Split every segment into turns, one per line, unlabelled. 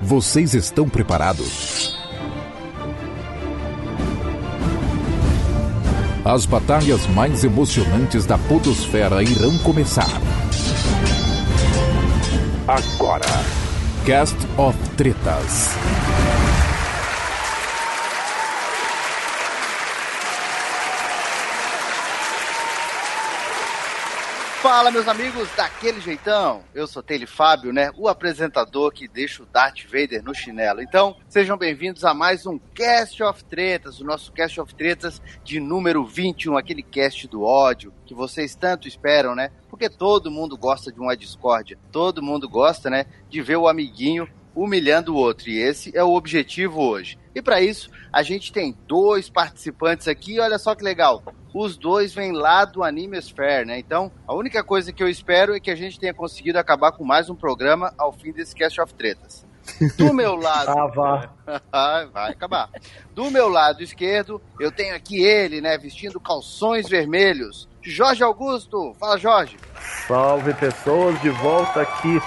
Vocês estão preparados? As batalhas mais emocionantes da Podosfera irão começar. Agora, Cast of Tretas.
Fala, meus amigos, daquele jeitão. Eu sou Tele Fábio, né? O apresentador que deixa o Darth Vader no chinelo. Então, sejam bem-vindos a mais um Cast of Tretas, o nosso Cast of Tretas de número 21, aquele cast do ódio que vocês tanto esperam, né? Porque todo mundo gosta de uma discórdia. Todo mundo gosta, né, de ver o amiguinho humilhando o outro. E esse é o objetivo hoje. E para isso, a gente tem dois participantes aqui. Olha só que legal. Os dois vêm lá do Animesphere, né? Então, a única coisa que eu espero é que a gente tenha conseguido acabar com mais um programa ao fim desse Cast of Tretas. Do meu lado.
ah,
vai acabar. Do meu lado esquerdo, eu tenho aqui ele, né? Vestindo calções vermelhos. Jorge Augusto. Fala, Jorge.
Salve, pessoas. De volta aqui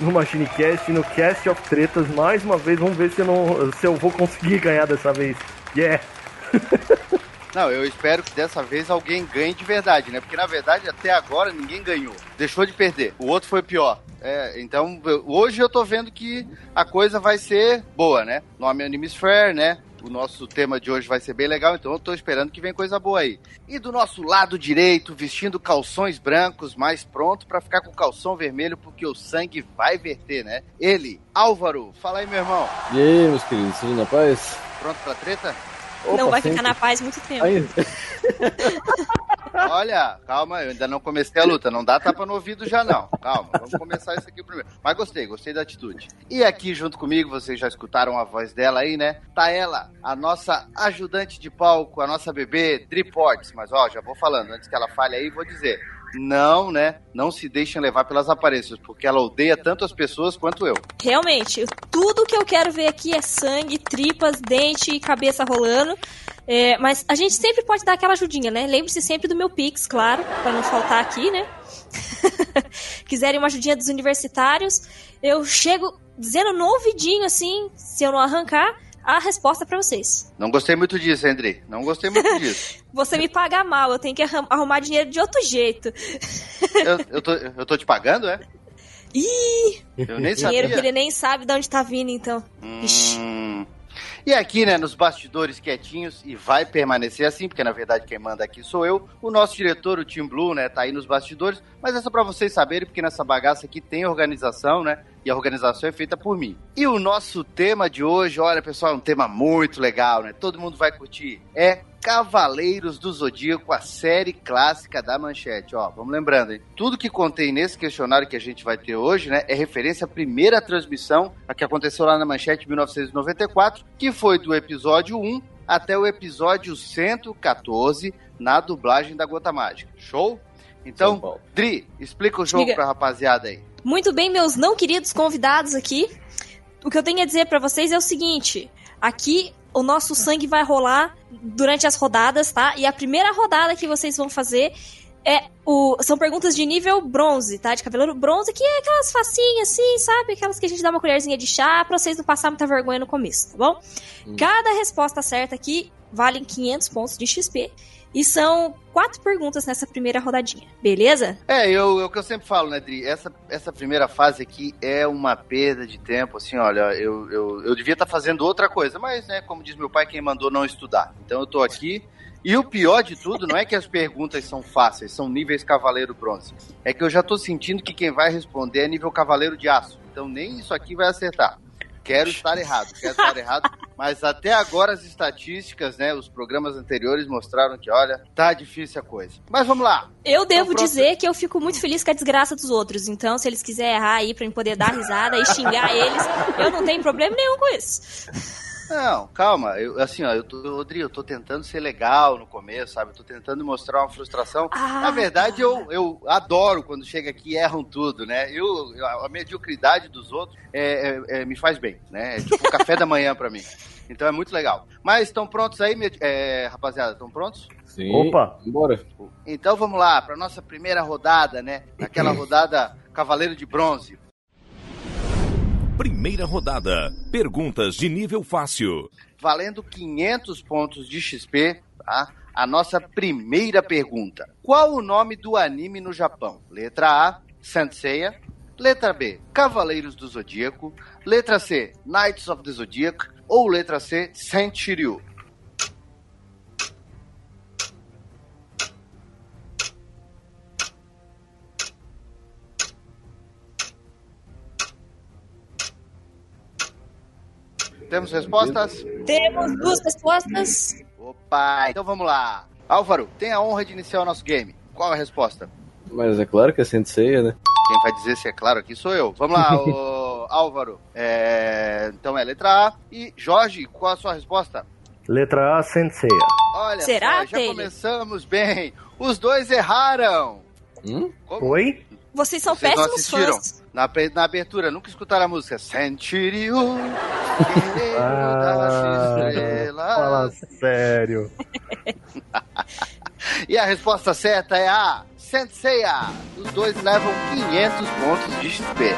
no MachineCast, no Cast of Tretas, mais uma vez. Vamos ver se eu, não, se eu vou conseguir ganhar dessa vez. Yeah!
Não, eu espero que dessa vez alguém ganhe de verdade, né? Porque na verdade até agora ninguém ganhou. Deixou de perder. O outro foi pior. É, então hoje eu tô vendo que a coisa vai ser boa, né? Nome Animesphere, né? O nosso tema de hoje vai ser bem legal, então eu tô esperando que venha coisa boa aí. E do nosso lado direito, vestindo calções brancos, mais pronto para ficar com calção vermelho, porque o sangue vai verter, né? Ele, Álvaro. Fala aí, meu irmão.
E aí, meus queridos, tudo na paz?
Pronto pra treta?
Opa, não vai sempre. ficar na paz muito tempo.
Olha, calma, eu ainda não comecei a luta. Não dá tapa no ouvido já, não. Calma, vamos começar isso aqui primeiro. Mas gostei, gostei da atitude. E aqui junto comigo, vocês já escutaram a voz dela aí, né? Tá ela, a nossa ajudante de palco, a nossa bebê, Driports. Mas ó, já vou falando, antes que ela fale aí, vou dizer não, né? Não se deixem levar pelas aparências, porque ela odeia tanto as pessoas quanto eu.
Realmente, tudo que eu quero ver aqui é sangue, tripas, dente e cabeça rolando. É, mas a gente sempre pode dar aquela ajudinha, né? Lembre-se sempre do meu Pix, claro, para não faltar aqui, né? Quiserem uma ajudinha dos universitários, eu chego dizendo no ouvidinho assim, se eu não arrancar, a resposta para vocês.
Não gostei muito disso, André. Não gostei muito disso.
Você me paga mal, eu tenho que arrumar dinheiro de outro jeito.
eu, eu, tô, eu tô te pagando, é?
Ih!
Eu nem
Dinheiro
sabia.
que ele nem sabe de onde tá vindo, então.
Hum... E aqui, né, nos bastidores quietinhos, e vai permanecer assim, porque na verdade quem manda aqui sou eu, o nosso diretor, o Tim Blue, né, tá aí nos bastidores, mas é só pra vocês saberem, porque nessa bagaça aqui tem organização, né, e a organização é feita por mim. E o nosso tema de hoje, olha pessoal, é um tema muito legal, né, todo mundo vai curtir, é Cavaleiros do Zodíaco, a série clássica da Manchete. Ó, vamos lembrando, hein? Tudo que contém nesse questionário que a gente vai ter hoje, né, é referência à primeira transmissão, a que aconteceu lá na Manchete em 1994, que foi do episódio 1 até o episódio 114 na dublagem da Gota Mágica. Show? Então, Dri, explica o jogo Diga. pra rapaziada aí.
Muito bem, meus não queridos convidados aqui. O que eu tenho a dizer para vocês é o seguinte: aqui o nosso sangue vai rolar durante as rodadas, tá? E a primeira rodada que vocês vão fazer é o, são perguntas de nível bronze, tá? De cabelo bronze, que é aquelas facinhas assim, sabe? Aquelas que a gente dá uma colherzinha de chá pra vocês não passar muita vergonha no começo, tá bom? Hum. Cada resposta certa aqui vale 500 pontos de XP. E são quatro perguntas nessa primeira rodadinha, beleza?
É, eu, é o que eu sempre falo, né, Dri? Essa, essa primeira fase aqui é uma perda de tempo, assim, olha, eu, eu, eu devia estar tá fazendo outra coisa, mas, né, como diz meu pai, quem mandou não estudar. Então eu tô aqui. E o pior de tudo não é que as perguntas são fáceis, são níveis cavaleiro bronze. É que eu já tô sentindo que quem vai responder é nível cavaleiro de aço. Então nem isso aqui vai acertar. Quero estar errado, quero estar errado, mas até agora as estatísticas, né, os programas anteriores mostraram que, olha, tá difícil a coisa. Mas vamos lá.
Eu devo então, dizer que eu fico muito feliz com a desgraça dos outros, então se eles quiserem errar aí pra eu poder dar risada e xingar eles, eu não tenho problema nenhum com isso.
Não, calma. Eu, assim, ó, eu tô, Rodrigo, eu tô tentando ser legal no começo, sabe? Eu tô tentando mostrar uma frustração. Ah, Na verdade, eu, eu adoro quando chega aqui e erram tudo, né? Eu, a mediocridade dos outros é, é, é, me faz bem, né? É tipo café da manhã para mim. Então é muito legal. Mas estão prontos aí, é, rapaziada? Estão prontos?
Sim. Opa, bora.
Então vamos lá, para nossa primeira rodada, né? Aquela rodada Cavaleiro de Bronze.
Primeira rodada. Perguntas de nível fácil.
Valendo 500 pontos de XP, tá? A nossa primeira pergunta. Qual o nome do anime no Japão? Letra A, Senseiya. Letra B, Cavaleiros do Zodíaco. Letra C, Knights of the Zodiac. Ou letra C, Senshiryu. Temos respostas?
Temos duas respostas.
Opa, então vamos lá. Álvaro, tem a honra de iniciar o nosso game. Qual a resposta?
Mas é claro que é Senseiya, né?
Quem vai dizer se é claro aqui sou eu. Vamos lá, ô, Álvaro. É, então é letra A. E Jorge, qual a sua resposta?
Letra A, Senseiya.
Olha
Será,
só, já começamos bem. Os dois erraram.
Hum?
Como?
Oi?
Vocês são
Vocês
péssimos fãs.
Na, na abertura, nunca escutaram a música Sentiryu, guerreiro das
Ah,
estrelas.
fala sério.
E a resposta certa é a Senseiya. Os dois levam 500 pontos de XP.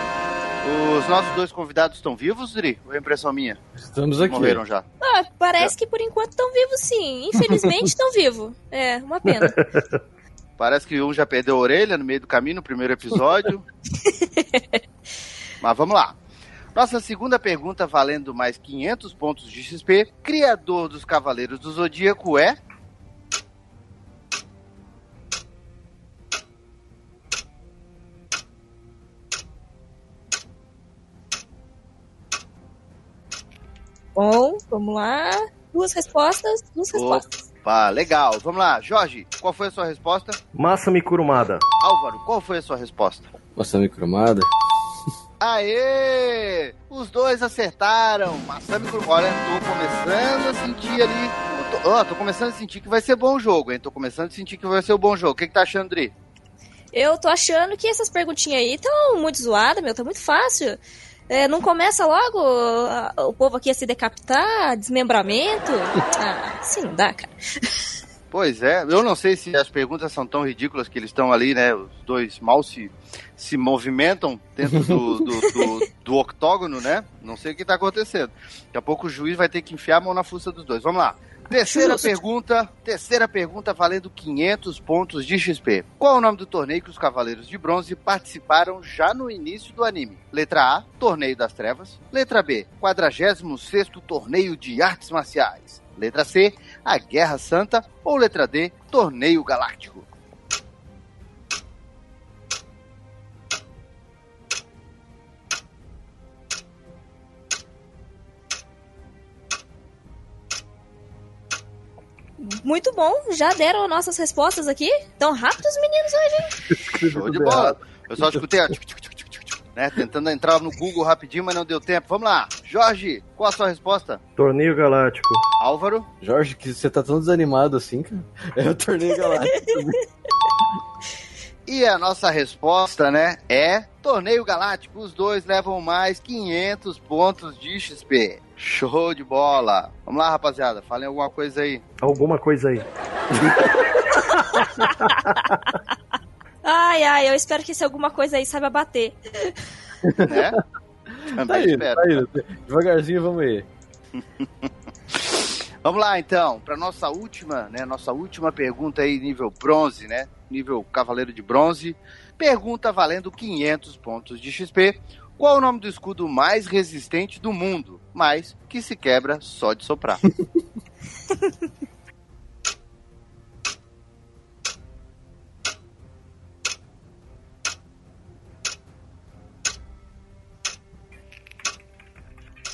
Os nossos dois convidados estão vivos, Dri? Ou é impressão minha?
Estamos aqui.
Morreram já.
Ah, parece que por enquanto estão vivos sim. Infelizmente estão vivos. É, uma pena.
Parece que um já perdeu a orelha no meio do caminho no primeiro episódio. Mas vamos lá. Nossa segunda pergunta, valendo mais 500 pontos de XP. Criador dos Cavaleiros do Zodíaco é.
Bom, vamos lá. Duas respostas, duas respostas.
Opa, legal. Vamos lá. Jorge, qual foi a sua resposta?
Masami Kurumada.
Álvaro, qual foi a sua resposta?
Masami Kurumada.
Aê! Os dois acertaram. Masami Kurumada. Olha, tô começando a sentir ali. Tô, ó, tô começando a sentir que vai ser bom o jogo, hein? Tô começando a sentir que vai ser um bom jogo. O que, que tá achando, Dri?
Eu tô achando que essas perguntinhas aí estão muito zoadas, meu. Tá muito fácil. É, não começa logo a- o povo aqui a se decapitar, desmembramento? Ah, assim não dá, cara.
Pois é, eu não sei se as perguntas são tão ridículas que eles estão ali, né? Os dois mal se, se movimentam dentro do, do, do- do octógono, né? Não sei o que tá acontecendo. Daqui a pouco o juiz vai ter que enfiar a mão na fuça dos dois. Vamos lá. Terceira
Justo.
pergunta, terceira pergunta valendo 500 pontos de XP. Qual é o nome do torneio que os Cavaleiros de Bronze participaram já no início do anime? Letra A, Torneio das Trevas. Letra B, 46º Torneio de Artes Marciais. Letra C, a Guerra Santa. Ou letra D, Torneio Galáctico.
Muito bom, já deram nossas respostas aqui. Tão rápidos, meninos, hoje. hein?
Show de bola. Eu só escutei, ó, tchuc, tchuc, tchuc, tchuc, tchuc, né? Tentando entrar no Google rapidinho, mas não deu tempo. Vamos lá. Jorge, qual a sua resposta?
Torneio Galáctico.
Álvaro?
Jorge, que você tá tão desanimado assim, cara. É o torneio galáctico.
E a nossa resposta, né, é Torneio Galáctico. Os dois levam mais 500 pontos de XP. Show de bola. Vamos lá, rapaziada. Falem alguma coisa aí.
Alguma coisa aí.
Ai, ai, eu espero que esse alguma coisa aí saiba bater.
Né? Também
tá indo,
espero.
tá indo. Devagarzinho vamos aí.
Vamos lá, então, para nossa última, né, nossa última pergunta aí, nível bronze, né, nível Cavaleiro de Bronze. Pergunta valendo 500 pontos de XP. Qual é o nome do escudo mais resistente do mundo, mas que se quebra só de soprar?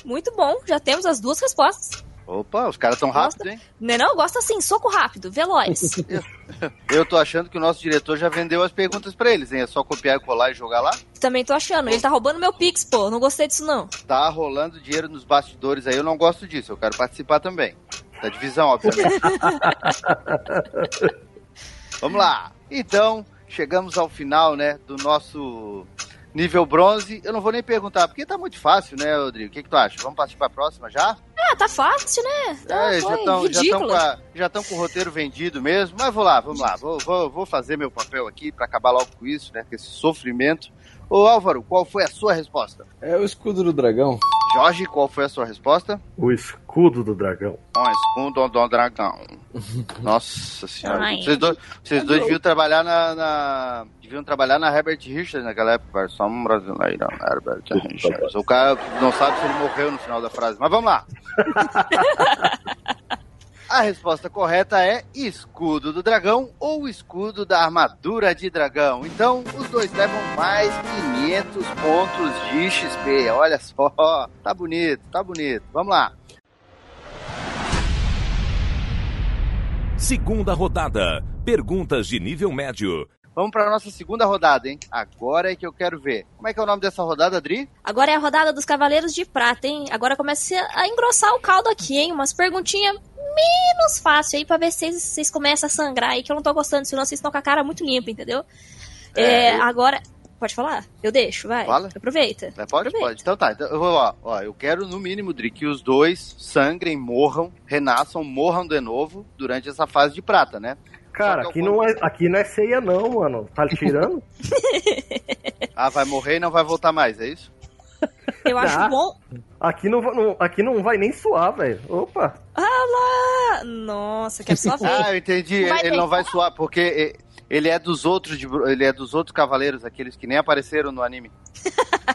Muito bom, já temos as duas respostas.
Opa, os caras tão rápidos, hein?
Não, é não? Gosta assim, soco rápido, veloz.
Eu tô achando que o nosso diretor já vendeu as perguntas pra eles, hein? É só copiar e colar e jogar lá.
Também tô achando. Ele tá roubando meu Pix, pô. Não gostei disso, não.
Tá rolando dinheiro nos bastidores aí, eu não gosto disso. Eu quero participar também. Da divisão, obviamente. Vamos lá. Então, chegamos ao final, né, do nosso nível bronze. Eu não vou nem perguntar, porque tá muito fácil, né, Rodrigo? O que, que tu acha? Vamos partir pra próxima já?
Ah, tá fácil, né? Tá,
É, já
foi
estão já tão
ridículo.
com, a- já tão com o roteiro vendido mesmo. Mas vou lá, vamos lá. Vou, vou, vou fazer meu papel aqui pra acabar logo com isso, né? Com esse sofrimento. Ô Álvaro, qual foi a sua resposta?
É o escudo do dragão.
Jorge, qual foi a sua resposta?
O escudo do dragão.
Ó, escudo do dragão. Nossa senhora.
Ai.
Vocês dois, vocês dois deviam trabalhar na, na- Deviam trabalhar na Herbert Richards naquela época. Só um brasileiro, Herbert Richards. O cara não sabe se ele morreu no final da frase. Mas vamos lá. A resposta correta é escudo do dragão ou escudo da armadura de dragão. Então, os dois levam mais 500 pontos de XP. Olha só, tá bonito, tá bonito. Vamos lá.
Segunda rodada. Perguntas de nível médio.
Vamos para nossa segunda rodada, hein? Agora é que eu quero ver. Como é que é o nome dessa rodada, Adri?
Agora é a rodada dos Cavaleiros de Prata, hein? Agora começa a engrossar o caldo aqui, hein? Umas perguntinhas menos fácil aí pra ver se vocês, começam a sangrar aí, que eu não tô gostando, senão vocês estão com a cara muito limpa, entendeu?
É,
É,
eu-
agora. Pode falar? Eu deixo, vai.
Fala.
Aproveita.
É, Pode,
Aproveita.
pode. Então tá. Então, eu, vou, ó, ó, eu quero no mínimo, Dri, que os dois sangrem, morram, renasçam, morram de novo durante essa fase de prata, né?
Cara, aqui não, é, aqui não é ceia não, mano. Tá tirando?
Ah, vai morrer e não vai voltar mais, é isso?
Eu acho
Tá.
bom.
Aqui não, não- aqui não vai nem suar, velho. Opa.
Ah lá! Nossa, quero só ver.
Ah, eu entendi.
Vai
ele não vai suar, porque ele é dos outros de, ele é dos outros cavaleiros, aqueles que nem apareceram no anime.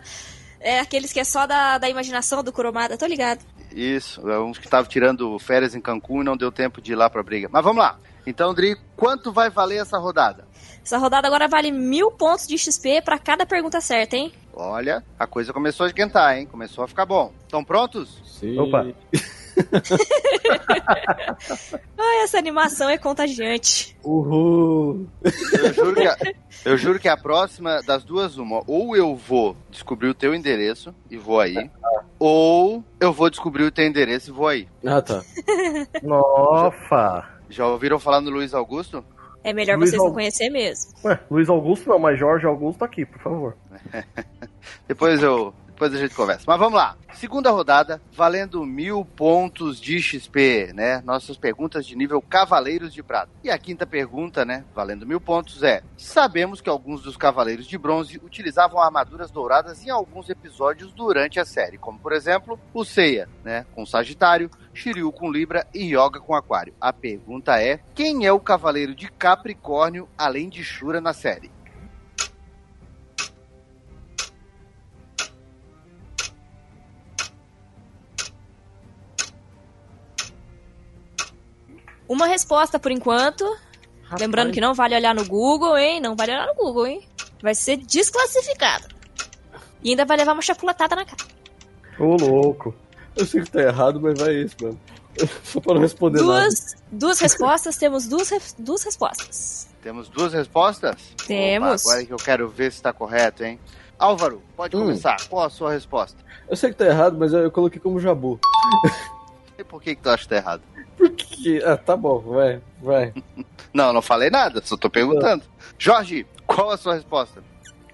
É aqueles que é só da, da imaginação do Kuromada, tô ligado.
Isso, é uns que estavam tirando férias em Cancún e não deu tempo de ir lá pra briga. Mas vamos lá. Então, Dri, quanto vai valer essa rodada?
Essa rodada agora vale mil pontos de XP pra cada pergunta certa, hein?
Olha, a coisa começou a esquentar, hein? Começou a ficar bom. Estão prontos?
Sim.
Opa.
Ai, essa animação é contagiante.
Uhul.
Eu juro que a, eu juro que a próxima das duas, uma, ou eu vou descobrir o teu endereço e vou aí, ou eu vou descobrir o teu endereço e vou aí.
Ah, tá.
Nossa.
Já ouviram falar no Luiz Augusto?
É melhor
Luiz
vocês não conhecer mesmo.
Ué, Luiz Augusto não, mas Jorge Augusto aqui, por favor.
Depois eu. Depois a gente conversa. Mas vamos lá. Segunda rodada, valendo mil pontos de XP, né? Nossas perguntas de nível Cavaleiros de Prata. E a quinta pergunta, né? Valendo mil pontos é: Sabemos que alguns dos Cavaleiros de Bronze utilizavam armaduras douradas em alguns episódios durante a série, como por exemplo o Seiya, né? Com Sagitário, Shiryu com Libra e Yoga com Aquário. A pergunta é: quem é o Cavaleiro de Capricórnio além de Shura na série?
Uma resposta por enquanto. Lembrando que não vale olhar no Google, hein? Não vale olhar no Google, hein? Vai ser desclassificado. E ainda vai levar uma chapulatada na cara.
Ô, louco.
Eu sei que tá errado, mas vai isso, mano. Só pra não responder nada.
Duas, duas respostas, temos duas, duas respostas.
Temos duas respostas?
Temos.
Opa, agora é que eu quero ver se está correto, hein? Álvaro, pode
Hum.
começar. Qual a sua resposta?
Eu sei que tá errado, mas eu, eu coloquei como Jabu.
E por que, que tu acha que tá errado?
Porque. Ah, tá bom, vai, vai.
Não, não falei nada, só tô perguntando. Jorge, qual a sua resposta?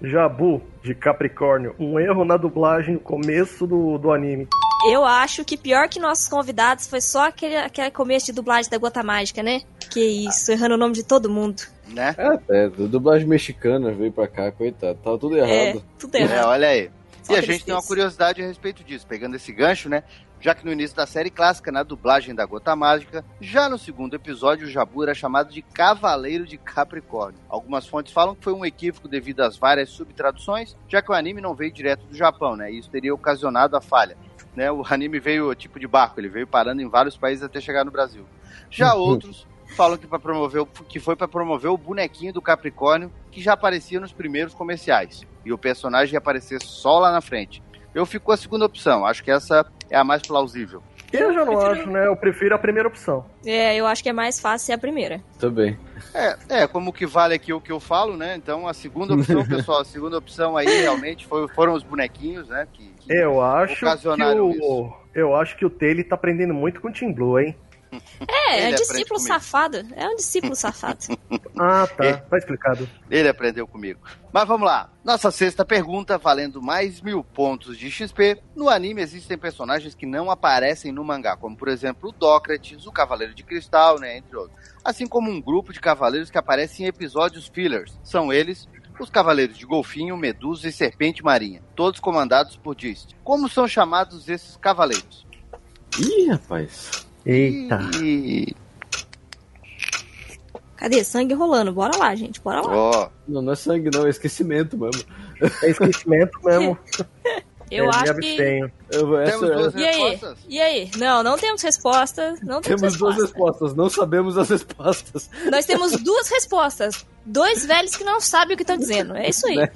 Jabu, de Capricórnio. Um erro na dublagem no começo do, do anime.
Eu acho que pior que nossos convidados foi só aquele, aquele começo de dublagem da Gota Mágica, né? Que isso, errando o nome de todo mundo.
Né?
É, é, dublagem mexicana veio pra cá, coitado. Tava tudo
É,
errado.
tudo
É,
errado.
olha aí.
Só
e a gente tem uma curiosidade a respeito disso, pegando esse gancho, né? Já que no início da série clássica, na dublagem da Gota Mágica, já no segundo episódio, o Jabu era chamado de Cavaleiro de Capricórnio. Algumas fontes falam que foi um equívoco devido às várias subtraduções, já que o anime não veio direto do Japão, né? E isso teria ocasionado a falha. Né? O anime veio tipo de barco, ele veio parando em vários países até chegar no Brasil. Já outros falam que, promover, que foi para promover o bonequinho do Capricórnio, que já aparecia nos primeiros comerciais. E o personagem ia aparecer só lá na frente. Eu fico com a segunda opção, acho que essa é a mais plausível.
Eu já não acho, né? Eu prefiro a primeira opção.
É, eu acho que é mais fácil ser a primeira.
Também.
É, é, como que vale aqui é o que eu falo, né? Então a segunda opção, pessoal, a segunda opção aí realmente foi- foram os bonequinhos, né? Que, que-
Eu acho que o.
isso.
Eu acho que o Taylor tá aprendendo muito com o Team Blue, hein?
É, é
Ele
um discípulo safado. É um discípulo safado.
Ah, tá.
É.
Tá explicado.
Ele aprendeu comigo. Mas vamos lá. Nossa sexta pergunta, valendo mais mil pontos de XP. No anime existem personagens que não aparecem no mangá, como por exemplo o Dócrates, o Cavaleiro de Cristal, né, entre outros. Assim como um grupo de cavaleiros que aparecem em episódios fillers. São eles os Cavaleiros de Golfinho, Medusa e Serpente Marinha, todos comandados por Dist. Como são chamados esses cavaleiros?
Ih, rapaz.
Eita.
E...
Cadê? Sangue rolando. Bora lá, gente. Bora lá.
Ó,
Não, não é sangue, não, é esquecimento mesmo.
É esquecimento mesmo.
Eu
é,
acho que.
Eu, essa,
temos duas
E aí?
respostas?
E aí? Não, não temos resposta. Não temos,
Temos duas
resposta.
respostas, não sabemos as respostas.
Nós temos duas respostas. Dois velhos que não sabem o que estão dizendo. É isso aí.
Né?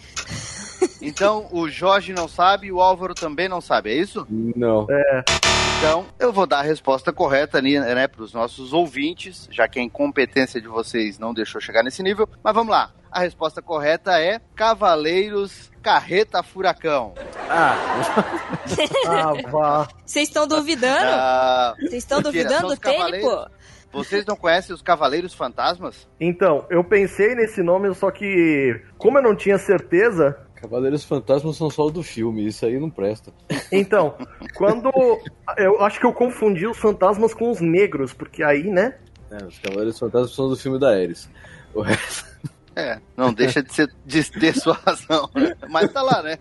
Então o Jorge não sabe e o Álvaro também não sabe, é isso?
Não.
Então, eu vou dar a resposta correta ali, né, para os nossos ouvintes, já que a incompetência de vocês não deixou chegar nesse nível. Mas vamos lá. A resposta correta é Cavaleiros Carreta Furacão.
Ah,
Ah.
Vocês estão duvidando?
Ah,
Vocês estão duvidando do
cavaleiros. vocês não conhecem os Cavaleiros Fantasmas?
Então, eu pensei nesse nome, só que, como eu não tinha certeza,
Cavaleiros Fantasmas são só o do filme, isso aí não presta.
então, quando. Eu acho que eu confundi os fantasmas com os negros, porque aí, né?
É, os Cavaleiros Fantasmas são do filme da Ares. O resto.
É, não deixa de, ser, de ter sua razão, né? Mas tá lá, né?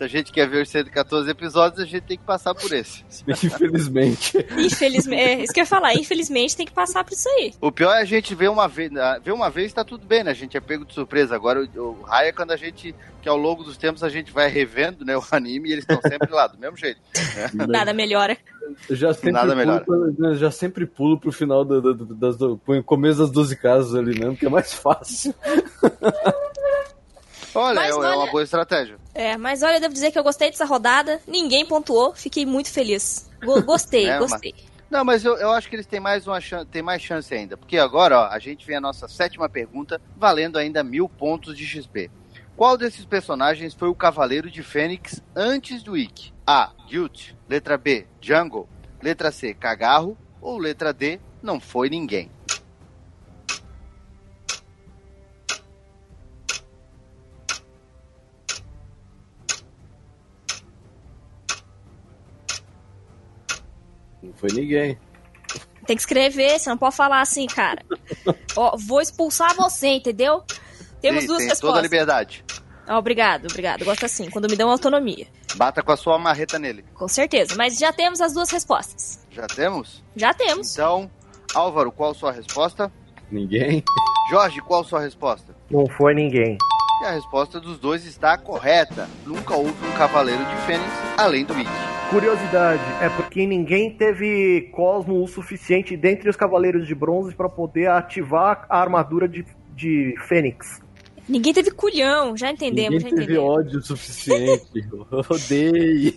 Se a gente quer ver os 114 episódios, a gente tem que passar por esse.
Infelizmente.
Infelizmente. É, isso que eu ia falar. Infelizmente tem que passar por isso aí.
O pior é a gente ver uma vez, ah, ver uma vez tá tudo bem, né? A gente é pego de surpresa. Agora o, o raio é quando a gente, que ao longo dos tempos a gente vai revendo, né, o anime e eles estão sempre lá, do mesmo jeito.
Nada melhora.
Eu já sempre,
Nada
pulo,
melhor.
pro- eu já sempre pulo pro final do, do, das, do, começo das 12 casas ali mesmo, que é mais fácil.
Olha,
Mas
é, é
olha-
uma boa estratégia.
É, mas olha, eu devo dizer que eu gostei dessa rodada. Ninguém pontuou. Fiquei muito feliz. Go- gostei,
É, mas-
gostei.
Não, mas eu, eu acho que eles têm mais uma chance, tem mais chance ainda. Porque agora, ó, a gente vem a nossa sétima pergunta, valendo ainda mil pontos de XP. Qual desses personagens foi o Cavaleiro de Fênix antes do Ikki? A. Guilt. Letra B. Jungle. Letra C. Cagarro. Ou letra D. Não foi ninguém.
Foi ninguém.
Tem que escrever, você não pode falar assim, cara. Ó, vou expulsar você, entendeu? Temos
Sim,
duas
tem toda a
respostas.
liberdade.
Ó, obrigado, obrigado. Gosto assim, quando me dão autonomia.
Bata com a sua marreta nele.
Com certeza. Mas já temos as duas respostas.
Já temos?
Já temos.
Então, Álvaro, qual a sua resposta?
Ninguém?
Jorge, qual a sua resposta?
Não foi ninguém.
E a resposta dos dois está correta. Nunca houve um Cavaleiro de Fênix além do Ikki.
Curiosidade, é porque ninguém teve cosmo o suficiente dentre os cavaleiros de bronze pra poder ativar a armadura de, de Fênix.
Ninguém teve culhão, já entendemos,
ninguém
já
teve
entendemos.
ódio suficiente. Eu odeio.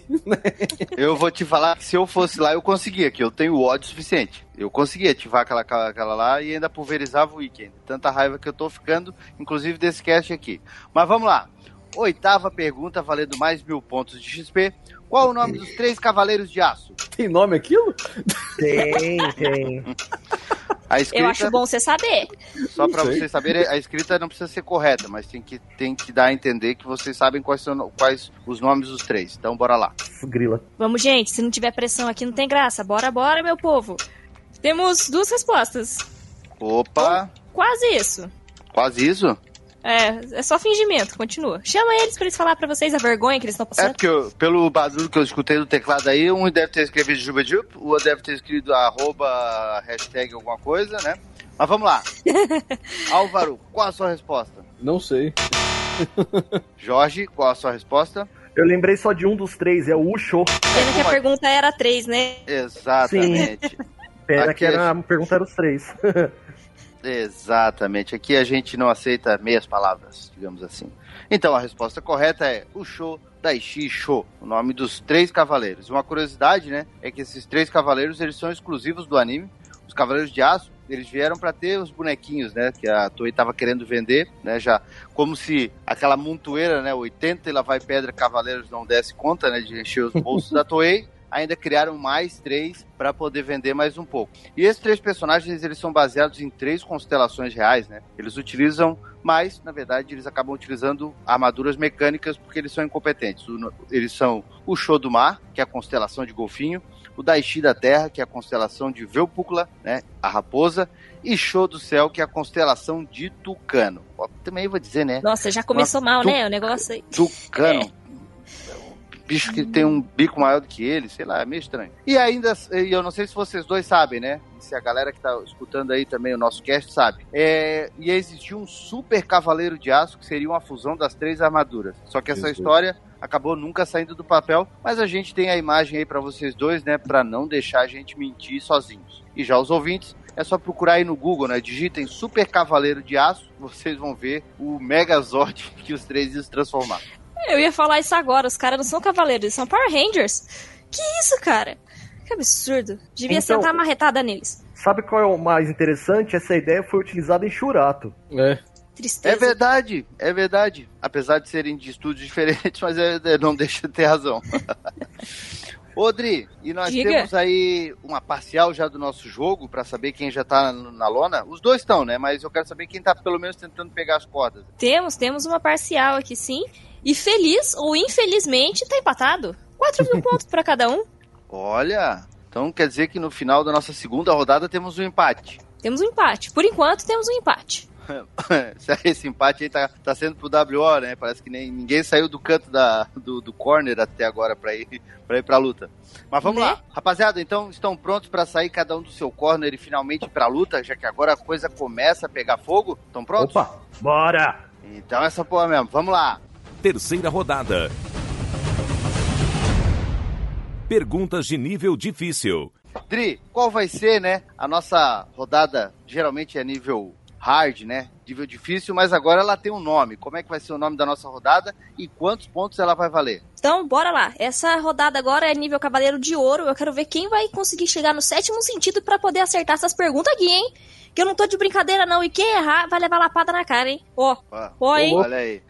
Eu vou te falar que se eu fosse lá, eu conseguia, que eu tenho ódio suficiente. Eu conseguia ativar aquela, aquela, aquela lá e ainda pulverizava o weekend. Tanta raiva que eu tô ficando, inclusive desse cast aqui. Mas vamos lá. Oitava pergunta, valendo mais mil pontos de XP. Qual o nome dos três cavaleiros de aço?
Tem nome aquilo?
Tem, tem.
A
Eu
escrita,
acho bom você saber.
só
sei.
vocês saberem, a escrita não precisa ser correta, mas tem que, tem que dar a entender que vocês sabem quais são quais os nomes dos três. Então bora lá.
Grila.
Vamos, gente, se não tiver pressão aqui não tem graça. Bora, bora, meu povo. Temos duas respostas.
Opa,
Quase isso.
quase isso?
É, é só fingimento, continua. Chama eles pra eles falar pra vocês a vergonha que eles estão
É
passando.
porque eu- pelo barulho que eu escutei do teclado aí, um deve ter escrevido Jubajup, o outro deve ter escrito arroba hashtag alguma coisa, né? Mas vamos lá. Álvaro, qual a sua resposta?
Não sei.
Jorge, qual a sua resposta?
Eu lembrei só de um dos três, é o Usho.
Pena que a pergunta era três, né?
Exatamente.
Pena
Aqui
que era,
é-
a pergunta era os três.
Exatamente. Aqui a gente não aceita meias palavras, digamos assim. Então a resposta correta é o show Daishi Sho, o nome dos três cavaleiros. Uma curiosidade, né, é que esses três cavaleiros eles são exclusivos do anime. Os cavaleiros de aço, eles vieram para ter os bonequinhos, né, que a Toei tava querendo vender, né, já como se aquela montoeira, né, 80 e lá vai pedra cavaleiros não desse conta, né, de encher os bolsos da Toei. Ainda criaram mais três para poder vender mais um pouco. E esses três personagens, eles são baseados em três constelações reais, né? Eles utilizam mas, na verdade, eles acabam utilizando armaduras mecânicas porque eles são incompetentes. Eles são o Show do Mar, que é a constelação de Golfinho, o Daishi da Terra, que é a constelação de Velpúcula, né, a raposa, e Show do Céu, que é a constelação de Tucano. Também vou dizer, né?
Nossa, já começou
Uma
mal, né? O negócio aí.
Tucano.
É.
Bicho que tem um bico maior do que ele, sei lá, é meio estranho. E ainda, e eu não sei se vocês dois sabem, né? Se a galera que tá escutando aí também o nosso cast sabe. É, ia existir um super cavaleiro de aço que seria uma fusão das três armaduras. Só que essa
Isso.
história acabou nunca saindo do papel, mas a gente tem a imagem aí pra vocês dois, né? Pra não deixar a gente mentir sozinhos. E já os ouvintes, é só procurar aí no Google, né? Digitem Super Cavaleiro de Aço, vocês vão ver o Megazord que os três iam se transformar.
Eu ia falar isso agora. Os caras não são cavaleiros, eles são Power Rangers. Que isso, cara? Que absurdo. Devia
Então-
sentar marretada neles.
Sabe qual é o mais interessante? Essa ideia foi utilizada em Shurato.
É.
Tristeza.
É verdade, é verdade. Apesar de serem de estúdios diferentes, mas é- é- não deixa de ter razão. Odri, e nós
Diga.
temos aí uma parcial já do nosso jogo pra saber quem já tá na lona. Os dois estão, né? Mas eu quero saber quem tá pelo menos tentando pegar as cordas.
Temos, temos uma parcial aqui sim. E feliz ou infelizmente tá empatado. 4 mil pontos pra cada um.
Olha, então quer dizer que no final da nossa segunda rodada temos um empate.
Temos um empate. Por enquanto, temos um empate.
Esse empate aí tá, tá sendo pro WO, né? Parece que nem, ninguém saiu do canto da, do, do corner até agora pra ir, pra ir pra luta. Mas vamos
Né?
lá. Rapaziada, então estão prontos pra sair cada um do seu corner e finalmente ir pra luta, já que agora a coisa começa a pegar fogo? Estão prontos?
Opa, bora!
Então essa porra mesmo. Vamos lá.
Terceira rodada. Perguntas de nível difícil.
Dri, qual vai ser, né? A nossa rodada geralmente é nível hard, né? Nível difícil, mas agora ela tem um nome. Como é que vai ser o nome da nossa rodada e quantos pontos ela vai valer?
Então, bora lá. Essa rodada agora é nível Cavaleiro de Ouro. Eu quero ver quem vai conseguir chegar no sétimo sentido pra poder acertar essas perguntas aqui, hein? Que eu não tô de brincadeira, não. E quem errar vai levar lapada na cara, hein? Ó,
Ó,
ó, hein?
Olha aí.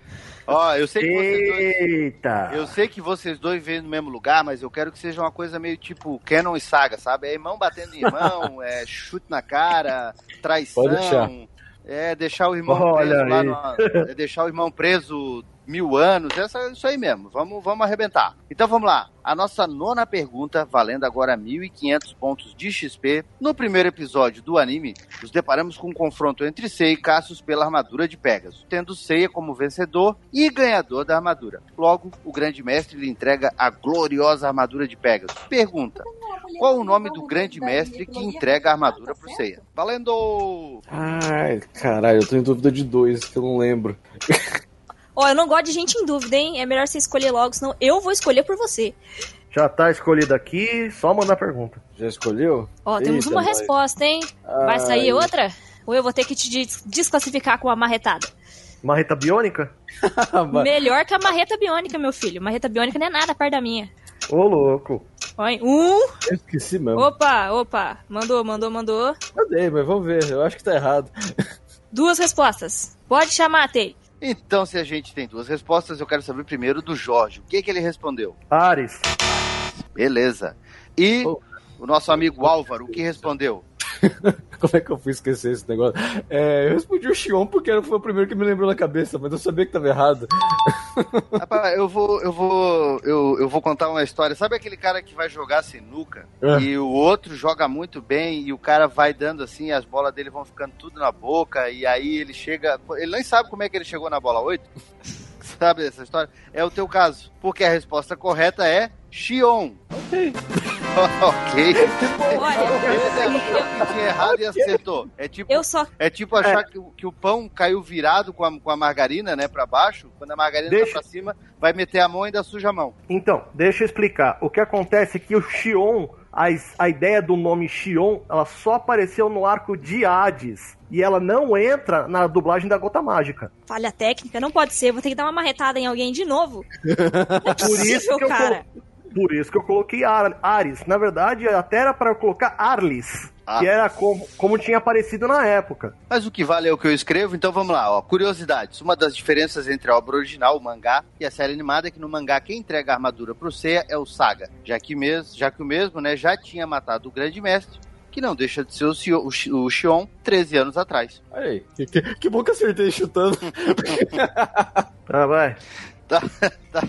Ó, eu sei que vocês dois.
Eita!
Eu sei que vocês dois vêm no mesmo lugar, mas eu quero que seja uma coisa meio tipo Canon e Saga, sabe? É irmão batendo em irmão, é chute na cara, traição.
Pode deixar.
É deixar o irmão
Olha
preso lá
aí.
no, É deixar o irmão preso mil anos. Essa, isso aí mesmo. Vamos, vamos arrebentar. Então vamos lá. A nossa nona pergunta, valendo agora 1.500 pontos de XP. No primeiro episódio do anime, nos deparamos com um confronto entre Sei e Cassius pela armadura de Pegasus, tendo Seiya como vencedor e ganhador da armadura. Logo, o grande mestre lhe entrega a gloriosa armadura de Pegasus. Pergunta: qual o nome do grande mestre que entrega a armadura pro Seiya? Valendo!
Ai, caralho, eu tô em dúvida de dois que eu não lembro.
Ó, eu não gosto de gente em dúvida, hein? É melhor você escolher logo, senão eu vou escolher por você.
Já tá escolhido aqui, só mandar pergunta.
Já escolheu?
Ó, temos
Eita,
uma resposta, hein? Vai sair
Ai.
outra? Ou eu vou ter que te des- desclassificar com a marretada?
Marreta biônica?
Melhor que a marreta biônica, meu filho. Marreta biônica não é nada perto da minha.
Ô, louco.
Hein? Um.
Eu esqueci mesmo.
Opa, opa. Mandou, mandou, mandou.
Eu dei, mas vamos ver. Eu acho que tá errado.
Duas respostas. Pode chamar, Tei.
Então, se a gente tem duas respostas, eu quero saber primeiro do Jorge. O que, que ele respondeu?
Ares.
Beleza. E
Oh.
o nosso amigo Álvaro, o que respondeu?
Como é que eu fui esquecer esse negócio? É, eu respondi o Xion porque foi o primeiro que me lembrou na cabeça, mas eu sabia que tava errado.
Rapaz, eu vou, eu vou, eu, eu vou contar uma história. Sabe aquele cara que vai jogar sinuca
É.
e o outro joga muito bem e o cara vai dando assim, as bolas dele vão ficando tudo na boca e aí ele chega, ele nem sabe como é que ele chegou na bola 8. Sabe essa história? É o teu caso, porque a resposta correta é Xion.
Ok.
ok.
Olha,
que tinha errado e acertou. É tipo,
eu só.
é tipo achar que, o- que o pão caiu virado com a, com a margarina, né, pra baixo. Quando a margarina
Deixa-
tá pra cima, vai meter a mão e ainda suja a mão.
Então, deixa eu explicar. O que acontece é que o Xion, a, a ideia do nome Xion, ela só apareceu no arco de Hades. E ela não entra na dublagem da Gota Mágica.
Falha técnica, não pode ser. Vou ter que dar uma marretada em alguém de novo. Não é
Por isso
possível,
que eu,
cara.
colo- por isso que eu coloquei Ar- Ares. Na verdade, até era para colocar Arlis.
Ah.
que era como, como tinha aparecido na época.
Mas o que vale é o que eu escrevo, então vamos lá. Ó. Curiosidades. Uma das diferenças entre a obra original, o mangá, e a série animada é que no mangá quem entrega a armadura pro Seiya é o Saga, já que, mes já que o mesmo né, já tinha matado o grande mestre, que não deixa de ser o, Shio- o, Shion 13 anos atrás.
Olha aí. Que, que, que bom que acertei chutando.
Ah, vai.
Tá, tá.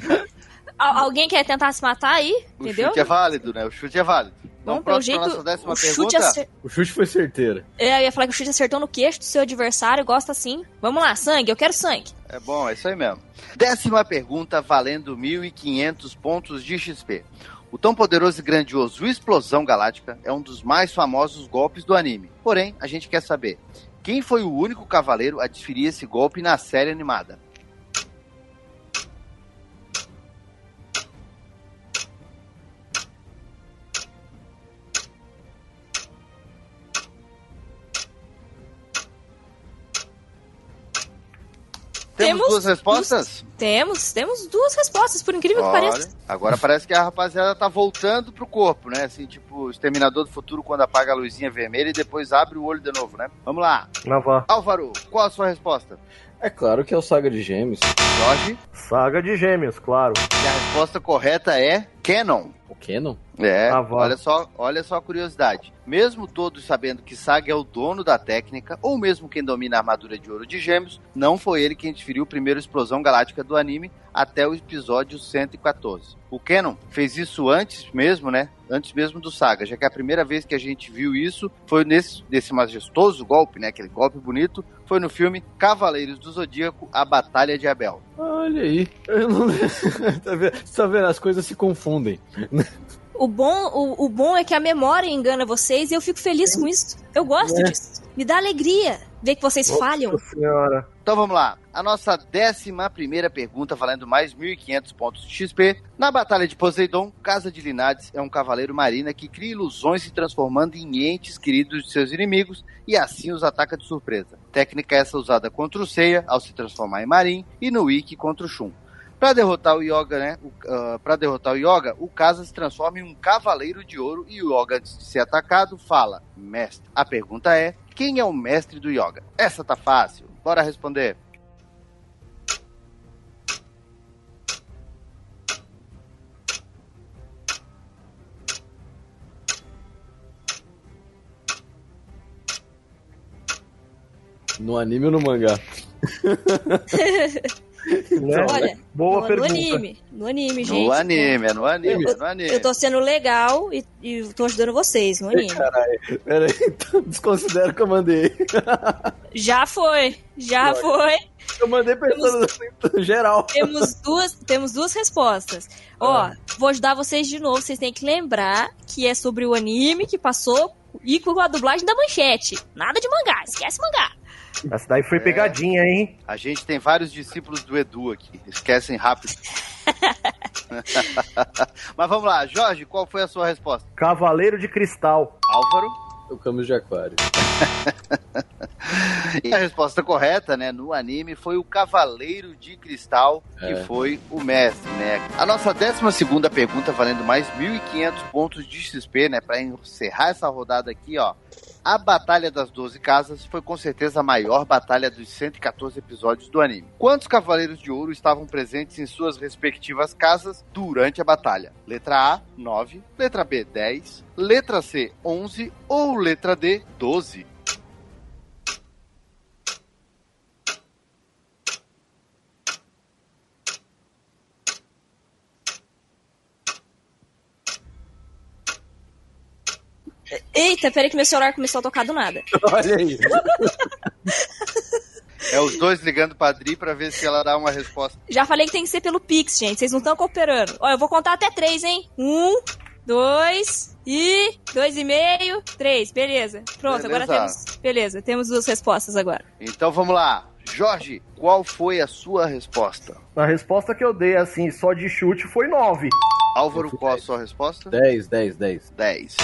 Al- alguém quer tentar se matar aí?
O
Entendeu?
chute é válido, né? O chute é válido.
Bom,
Então,
pelo
pra
jeito,
nossa décima
o chute,
pergunta.
acer...
O chute foi certeiro.
é, eu ia falar que o chute acertou no queixo do seu adversário, gosta assim. Vamos lá, sangue, eu quero sangue.
É bom, é isso aí mesmo. Décima pergunta valendo 1.500 pontos de XP. O tão poderoso e grandioso Explosão Galáctica é um dos mais famosos golpes do anime. Porém, a gente quer saber quem foi o único cavaleiro a desferir esse golpe na série animada. Temos,
Temos
duas respostas?
Temos, temos duas respostas, por incrível que
Olha,
pareça.
agora parece que a rapaziada tá voltando pro corpo, né? Assim, tipo, o Exterminador do Futuro quando apaga a luzinha vermelha e depois abre o olho de novo, né? Vamos lá.
Lá vá.
Álvaro, qual a sua resposta?
É claro que é o Saga de Gêmeos.
Jorge?
Saga de gêmeos, claro.
E a resposta correta é Canon.
O Canon?
É, olha só, olha só a curiosidade. Mesmo todos sabendo que Saga é o dono da técnica, ou mesmo quem domina a armadura de ouro de gêmeos, não foi ele quem desferiu a primeira explosão galáctica do anime até o episódio 114. O Canon fez isso antes mesmo, né? Antes mesmo do Saga, já que a primeira vez que a gente viu isso foi nesse, nesse majestoso golpe, né? Aquele golpe bonito, foi no filme Cavaleiros do Zodíaco, A Batalha de Abel.
Olha aí. Eu não... tá, vendo? Você tá vendo? As coisas se confundem.
O bom, o, o bom é que a memória engana vocês e eu fico feliz com isso. Eu gosto
É.
disso. Me dá alegria ver que vocês falham.
Nossa senhora.
Então vamos lá. A nossa décima primeira pergunta, valendo mais 1.500 pontos de XP. Na Batalha de Poseidon, Casa de Linades é um cavaleiro marina que cria ilusões se transformando em entes queridos de seus inimigos e assim os ataca de surpresa. Técnica essa usada contra o Seiya ao se transformar em Marin e no Ikki contra o Shun. Para derrotar o Yoga, né? para derrotar o Yoga, o Kasa se transforma em um cavaleiro de ouro e o Yoga, antes de ser atacado, fala: Mestre. A pergunta é: quem é o mestre do Yoga? Essa tá fácil. Bora responder.
No anime ou no mangá?
Né?
Olha,
Boa
no,
pergunta.
no anime. No anime, gente.
No anime, é no anime, é no anime.
Eu tô sendo legal e, e tô ajudando vocês no anime.
Pera aí, então desconsidera o que eu mandei.
Já foi, já foi.
Eu mandei pensando no geral.
Temos duas, temos duas respostas. Ó, vou ajudar vocês de novo. Vocês têm que lembrar que é sobre o anime que passou e com a dublagem da manchete. Nada de mangá, esquece mangá.
Essa daí foi pegadinha, hein?
A gente tem vários discípulos do Edu aqui. Esquecem rápido. Mas vamos lá, Jorge, qual foi a sua resposta?
Cavaleiro de Cristal.
Álvaro?
O Camus de Aquário.
E a resposta correta, né, no anime foi o Cavaleiro de Cristal, que
É.
foi o mestre, né? A nossa décima segunda pergunta, valendo mais 1.500 pontos de XP, né, para encerrar essa rodada aqui, ó. A Batalha das Doze Casas foi com certeza a maior batalha dos 114 episódios do anime. Quantos Cavaleiros de Ouro estavam presentes em suas respectivas casas durante a batalha? Letra A, 9. Letra B, 10. Letra C, 11. Ou letra D, 12?
Eita, peraí que meu celular começou a tocar do nada.
Olha aí.
É os dois ligando pra Dri pra ver se ela dá uma resposta.
Já falei que tem que ser pelo Pix, gente. Vocês não estão cooperando. Ó, eu vou contar até três, hein? Um, dois e. Dois e meio, três. Beleza. Pronto,
Beleza.
agora temos. Beleza, temos duas respostas agora.
Então vamos lá. Jorge, qual foi a sua resposta?
A resposta que eu dei, assim, só de chute, foi 9.
Álvaro, qual a sua resposta?
10, 10, 10.
10.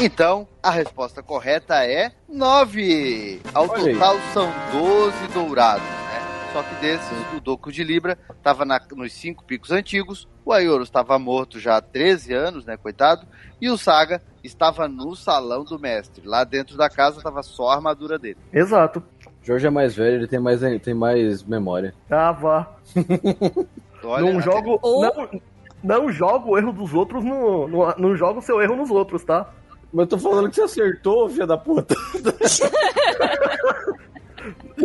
Então, a resposta correta é 9. Ao
Olha aí.
total são 12 dourados, né? Só que desses, o Doco de Libra estava nos cinco picos antigos, o Aioros estava morto já há 13 anos, né, coitado, e o Saga estava no salão do mestre. Lá dentro da casa estava só a armadura dele.
Exato.
Jorge é mais velho, ele tem mais, tem mais memória.
Ah, vá.
Olha,
não jogo.
Ou-
Não, não jogo o erro dos outros no. no não jogo o seu erro nos outros, tá?
Mas eu tô falando que você acertou, filha da puta.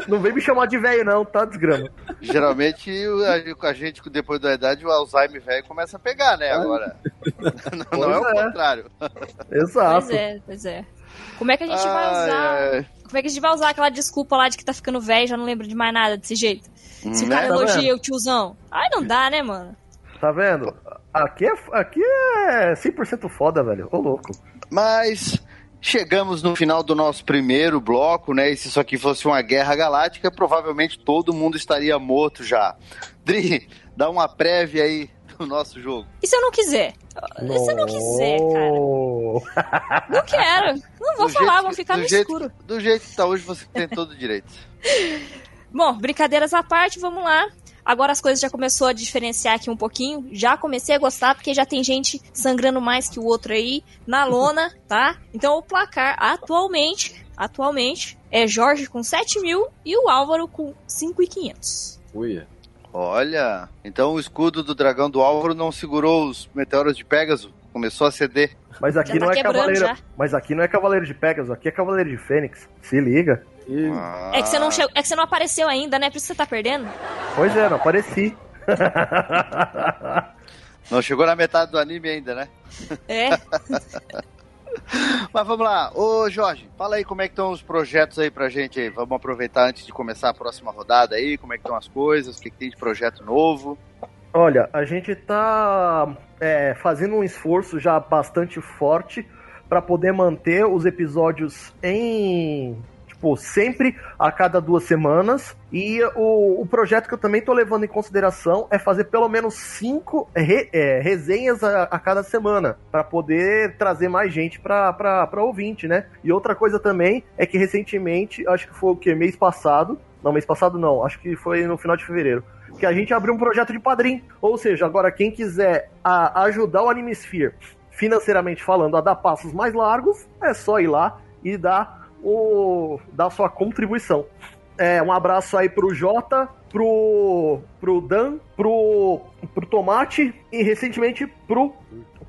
Não vem me chamar de velho, não, tá, desgrama?
Geralmente o- a, a gente, depois da idade, o Alzheimer velho começa a pegar, né? Agora. não, não é o
é.
contrário.
Exato.
Pois é, pois é. Como é que a gente vai
Ai,
usar.
ai.
Como é que a gente vai usar aquela desculpa lá de que tá ficando velho e já não lembra de mais nada desse jeito? Se o
Né?
cara
Tá
elogia
vendo?
o tiozão. Ai, não dá, né, mano?
Tá vendo? Aqui é, aqui é 100% foda, velho. Ô, louco.
Mas chegamos no final do nosso primeiro bloco, né? E se isso aqui fosse uma guerra galáctica, provavelmente todo mundo estaria morto já. Dri, dá uma prévia aí do nosso jogo.
E se eu não quiser? E se eu não quiser, cara? Não quero. Não vou
Do
falar,
jeito
vou ficar no
jeito,
escuro.
Do jeito que tá hoje, você tem todo o direito.
Bom, brincadeiras à parte, vamos lá. Agora as coisas já começou a diferenciar aqui um pouquinho. Já comecei a gostar porque já tem gente sangrando mais que o outro aí na lona, tá? Então o placar atualmente, atualmente é Jorge com 7 mil e o Álvaro com 5,500.
Ui.
Olha, então o escudo do dragão do Álvaro não segurou os meteoros de Pégaso? Começou a ceder.
Mas aqui
Já tá
não é cavaleiro.
já.
Mas aqui não é cavaleiro de Pegasus, aqui é cavaleiro de Fênix. Se liga.
E
Ah,
É que você não che- é que você não apareceu ainda, né? Por isso que você tá perdendo.
Pois é, não apareci.
Não chegou na metade do anime ainda, né?
É.
Mas vamos lá. Ô Jorge, fala aí como é que estão os projetos aí pra gente aí. Vamos aproveitar antes de começar a próxima rodada aí, como é que estão as coisas, o que, que tem de projeto novo.
Olha, a gente tá é, fazendo um esforço já bastante forte para poder manter os episódios em. Tipo, sempre a cada duas semanas. E o, o projeto que eu também tô levando em consideração é fazer pelo menos cinco re- é, resenhas a, a cada semana. para poder trazer mais gente pra ouvinte, né? E outra coisa também é que recentemente, acho que foi o que? Mês passado. Não, mês passado não, acho que foi no final de fevereiro que a gente abriu um projeto de padrinho. Ou seja, agora quem quiser a- ajudar o Animesphere financeiramente falando a dar passos mais largos, é só ir lá e dar o dar sua contribuição. É, um abraço aí pro Jota, pro, pro Dan, pro, pro Tomate e recentemente pro,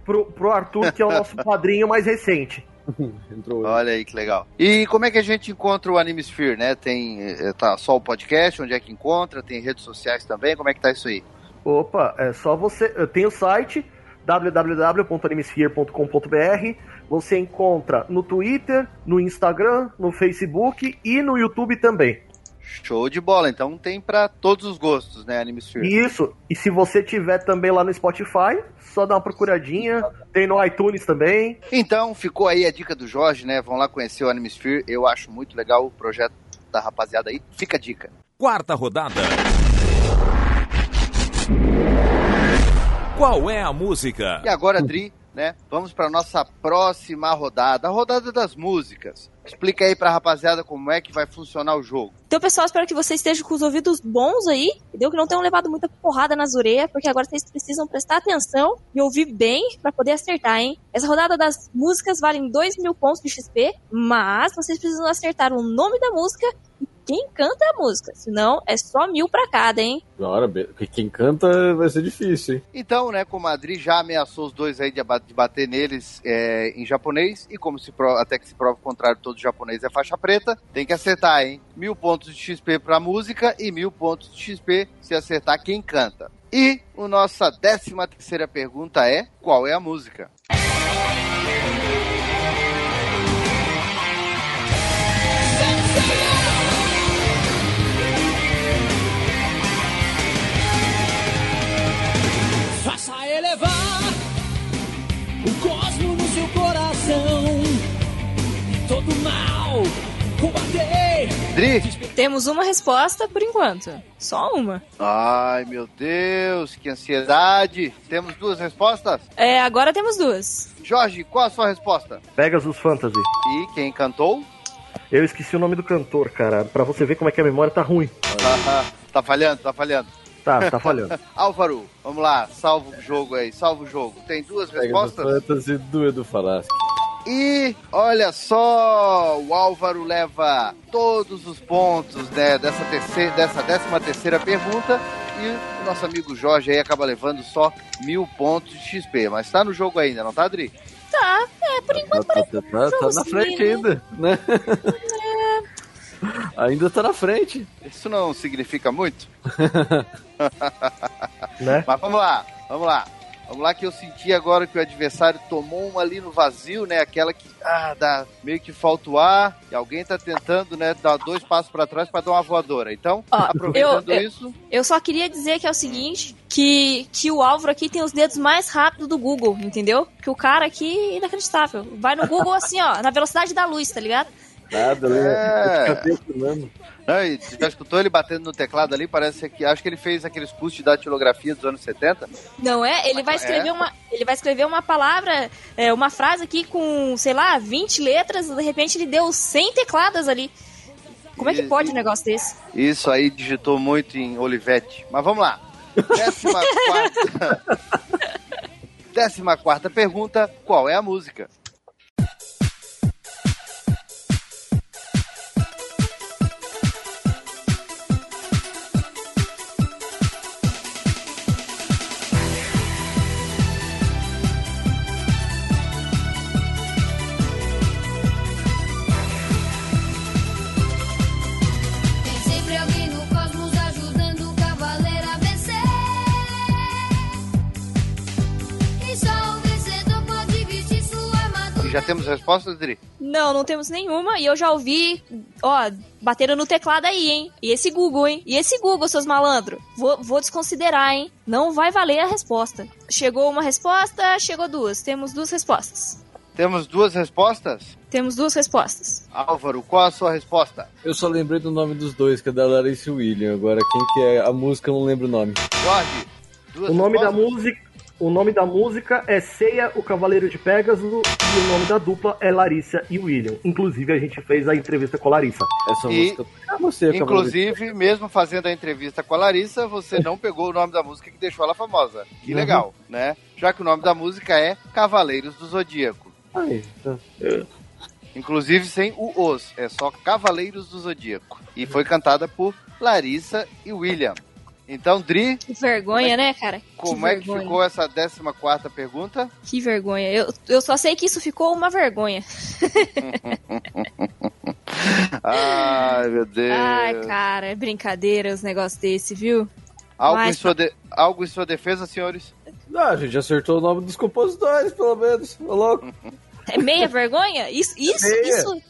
pro, pro Arthur, que é o nosso padrinho mais recente.
entrou.
Olha aí que legal. E como é que a gente encontra o Animesphere, né? Tem eh, tá só o podcast, onde é que encontra? Tem redes sociais também, como é que tá isso aí?
Opa, é só você. Eu tenho o site www.animesphere.com.br. Você encontra no Twitter, no Instagram, no Facebook e no YouTube também.
Show de bola, então tem pra todos os gostos, né, Animesphere?
Isso. E se você tiver também lá no Spotify, só dá uma procuradinha. Tem no iTunes também.
Então, ficou aí a dica do Jorge, né? Vão lá conhecer o Animesphere. Eu acho muito legal o projeto da rapaziada aí. Fica a dica.
Quarta rodada. Qual é a música?
E agora, Dri, né? Vamos pra nossa próxima rodada, a rodada das músicas. Explica aí pra rapaziada como é que vai funcionar o jogo.
Então, pessoal, espero que vocês estejam com os ouvidos bons aí, entendeu? Que não tenham levado muita porrada nas orelhas, porque agora vocês precisam prestar atenção e ouvir bem pra poder acertar, hein? Essa rodada das músicas vale 2 mil pontos de XP, mas vocês precisam acertar o nome da música e quem canta a música. Senão, é só mil pra cada, hein?
Da hora, quem canta vai ser difícil, hein?
Então, né, como a Adri já ameaçou os dois aí de bater neles é, em japonês, e como se pro- até que se prova o contrário, todo japonês é faixa preta, tem que acertar, hein? Mil pontos de XP pra música e mil pontos de XP se acertar quem canta. E a nossa décima terceira pergunta é: qual é a música?
Faça coração. E todo mal combater.
Dri?
Temos uma resposta por enquanto. Só uma.
Ai, meu Deus, que ansiedade! Temos duas respostas?
É, agora temos duas.
Jorge, qual a sua resposta?
Pegasus Fantasy.
E quem cantou?
Eu esqueci o nome do cantor, cara. Pra você ver como é que a memória tá ruim.
Tá falhando, tá falhando.
Tá, tá falhando.
Álvaro, vamos lá, salva o jogo aí, salva o jogo. Tem duas
Pega do
respostas?
Fantasy do Edu Falaschi.
E olha só, o Álvaro leva todos os pontos né, dessa, terceira, dessa décima terceira pergunta e o nosso amigo Jorge aí acaba levando só mil pontos de XP. Mas tá no jogo ainda, não tá, Adri?
Tá, é, por enquanto
Tá, tá, tá, tá na frente ainda, né? ainda tá na frente.
Isso não significa muito?
né?
Mas vamos lá, vamos lá. Vamos lá que eu senti agora que o adversário tomou uma ali no vazio, né? Aquela que ah, dá meio que falta o ar e alguém tá tentando, né, dar dois passos pra trás pra dar uma voadora. Então,
Ó,
aproveitando
eu- eu-
isso,
Eu só queria dizer que é o seguinte, que, que o Álvaro aqui tem os dedos mais rápidos do Google, entendeu? Que o cara aqui é inacreditável. Vai no Google assim, ó, na velocidade da luz, tá ligado?
Nada, né?
É.
Mesmo.
Não, e já escutou ele batendo no teclado ali? Parece que. Acho que ele fez aqueles cursos de datilografia dos anos 70.
Não é? Ele vai escrever uma, ele vai escrever uma palavra, é, uma frase aqui com, sei lá, 20 letras, de repente ele deu 100 tecladas ali. Como é que pode um negócio desse?
Isso aí digitou muito em Olivetti. Mas vamos lá. Décima quarta. Décima quarta pergunta: qual é a música? Temos respostas, Adri?
Não, não temos nenhuma. E eu já ouvi, ó, bateram no teclado aí, hein? E esse Google, hein? E esse Google, seus malandros? Vou, vou desconsiderar, hein? Não vai valer a resposta. Chegou uma resposta, chegou duas. Temos duas respostas.
Temos duas respostas?
Temos duas respostas.
Álvaro, qual a sua resposta?
Eu só lembrei do nome dos dois, que é da Larissa e William. Agora, quem que é a música, eu não lembro o nome.
Jorge, duas
O nome da música. O nome da música é Ceia, o Cavaleiro de Pégaso, e o nome da dupla é Larissa e William. Inclusive, a gente fez a entrevista com a Larissa.
Essa
E,
música. Ah, você,
Inclusive, mesmo fazendo a entrevista com a Larissa, você não pegou o nome da música que deixou ela famosa. Que
Uhum.
legal, né? Já que o nome da música é Cavaleiros do Zodíaco.
Ai, tá.
Inclusive sem o os, é só Cavaleiros do Zodíaco. E foi cantada por Larissa e William. Então, Dri,
Que vergonha, né, cara?
como
que
é que
vergonha.
ficou essa 14 pergunta?
Que vergonha. Eu, eu só sei que isso ficou uma vergonha.
Ai, meu Deus.
Ai, cara, é brincadeira os negócios desse, viu?
Algo, em
Mas-
sua de- Algo em sua defesa, senhores?
Ah, a gente acertou o nome dos compositores, pelo menos. Ô, louco.
É meia vergonha? Isso, isso,
Meia.
isso.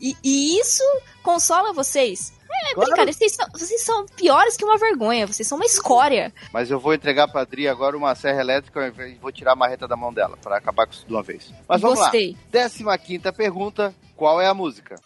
E, e isso consola vocês. É
Claro.
brincadeira, vocês são, vocês são piores que uma vergonha, vocês são uma escória.
Mas eu vou entregar pra Dri agora uma serra elétrica invés- vou tirar a marreta da mão dela, para acabar com isso de uma vez. Mas vamos
Gostei.
lá. 15 pergunta: qual é a música?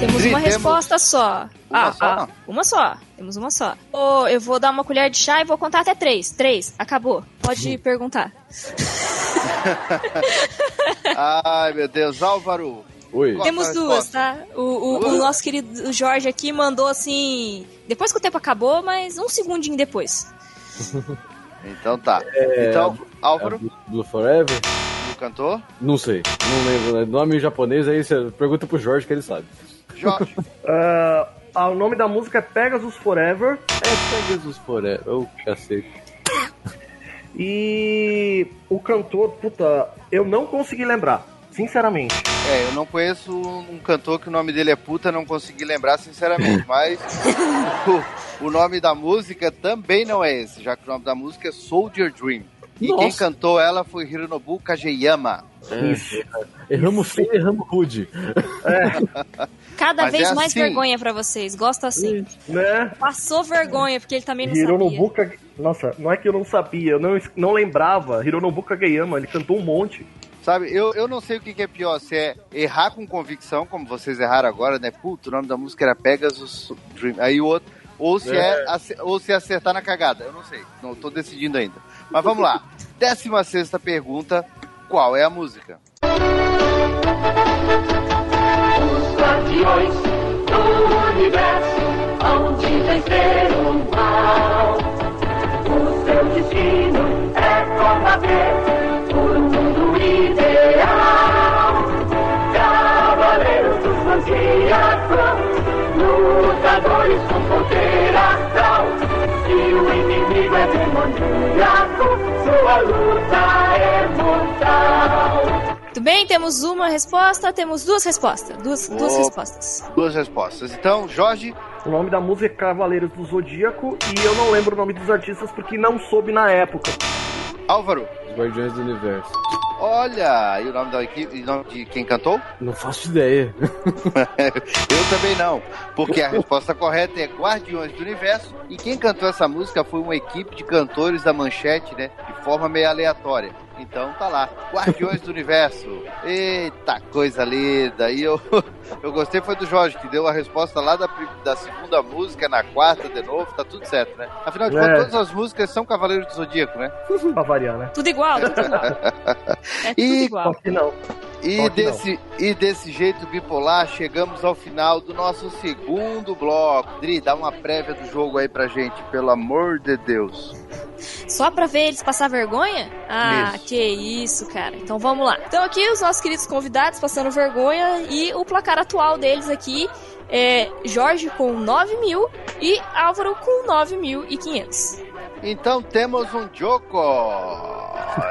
Temos uma resposta só.
Uma
ah,
só?
ah, uma só. Temos uma só. Ô, eu vou dar uma colher de chá e vou contar até três. Três. Acabou. Pode perguntar.
Ai, meu Deus, Álvaro.
Oi.
Temos duas, tá? O, o- o nosso querido Jorge aqui mandou assim. Depois que o tempo acabou, mas um segundinho depois.
Então tá. então, Álvaro,
Blue, Blue Forever?
o cantor.
Não sei. Não lembro. Né? Nome em japonês, aí você pergunta pro Jorge que ele sabe.
Jorge.
Ah, o nome da música é Pegasus Forever.
É Pegasus Forever. Ô, cacete.
E o cantor, puta, eu não consegui lembrar, sinceramente.
É, eu não conheço um cantor que o nome dele é puta, não consegui lembrar sinceramente, mas o, o nome da música também não é esse, já que o nome da música é Soldier Dream. E quem
Nossa.
cantou ela foi Hironobu Kageyama.
Isso.
Erramos feio, erramos rude.
Cada
Mas
vez
é
mais
assim.
vergonha pra vocês. Gosto assim.
Né?
Passou vergonha, porque ele também não sabia.
Hironobu Kage... Nossa, não é que eu não sabia, eu não, não lembrava. Hironobu Kageyama, ele cantou um monte.
Sabe, eu, eu não sei o que, que é pior, se é errar com convicção, como vocês erraram agora, né? Puto, o nome da música era Pegasus Dream. Aí o outro. Ou se é, ace- ou se é acertar na cagada, eu não sei. Não tô decidindo ainda. Mas vamos lá. Décima sexta pergunta: qual é a música?
guardiões do universo hão de vencer o mal. O seu destino é combater Lutadores com poder astral. Se o inimigo é demoníaco, sua luta é mortal.
Muito bem, temos uma resposta, temos duas respostas. Duas, duas
Opa.
respostas.
Duas respostas. Então, Jorge,
O nome da música é Cavaleiros do Zodíaco e eu não lembro o nome dos artistas porque não soube na época.
Álvaro.
Os Guardiões do Universo.
Olha, e o nome da equipe, o nome de quem cantou?
Não faço ideia.
Eu também não, porque a resposta correta é Guardiões do Universo e quem cantou essa música foi uma equipe de cantores da Manchete, né, de forma meio aleatória. Então tá lá, Guardiões do Universo. Eita coisa linda! E eu, eu gostei foi do Jorge que deu a resposta lá da, da segunda música na quarta de novo, tá tudo certo, né? Afinal de
É.
contas, todas as músicas são Cavaleiros do Zodíaco, né?
Pra variar, né?
Tudo igual, tudo igual. É tudo
E-
igual.
Não.
E desse, e desse jeito bipolar, chegamos ao final do nosso segundo bloco. Dri, dá uma prévia do jogo aí pra gente, pelo amor de Deus.
Só pra ver eles passar vergonha? Ah,
Isso.
que isso, cara. Então vamos lá. Então aqui os nossos queridos convidados passando vergonha e o placar atual deles aqui é Jorge com 9 mil e Álvaro com 9.500.
Então temos um Joko,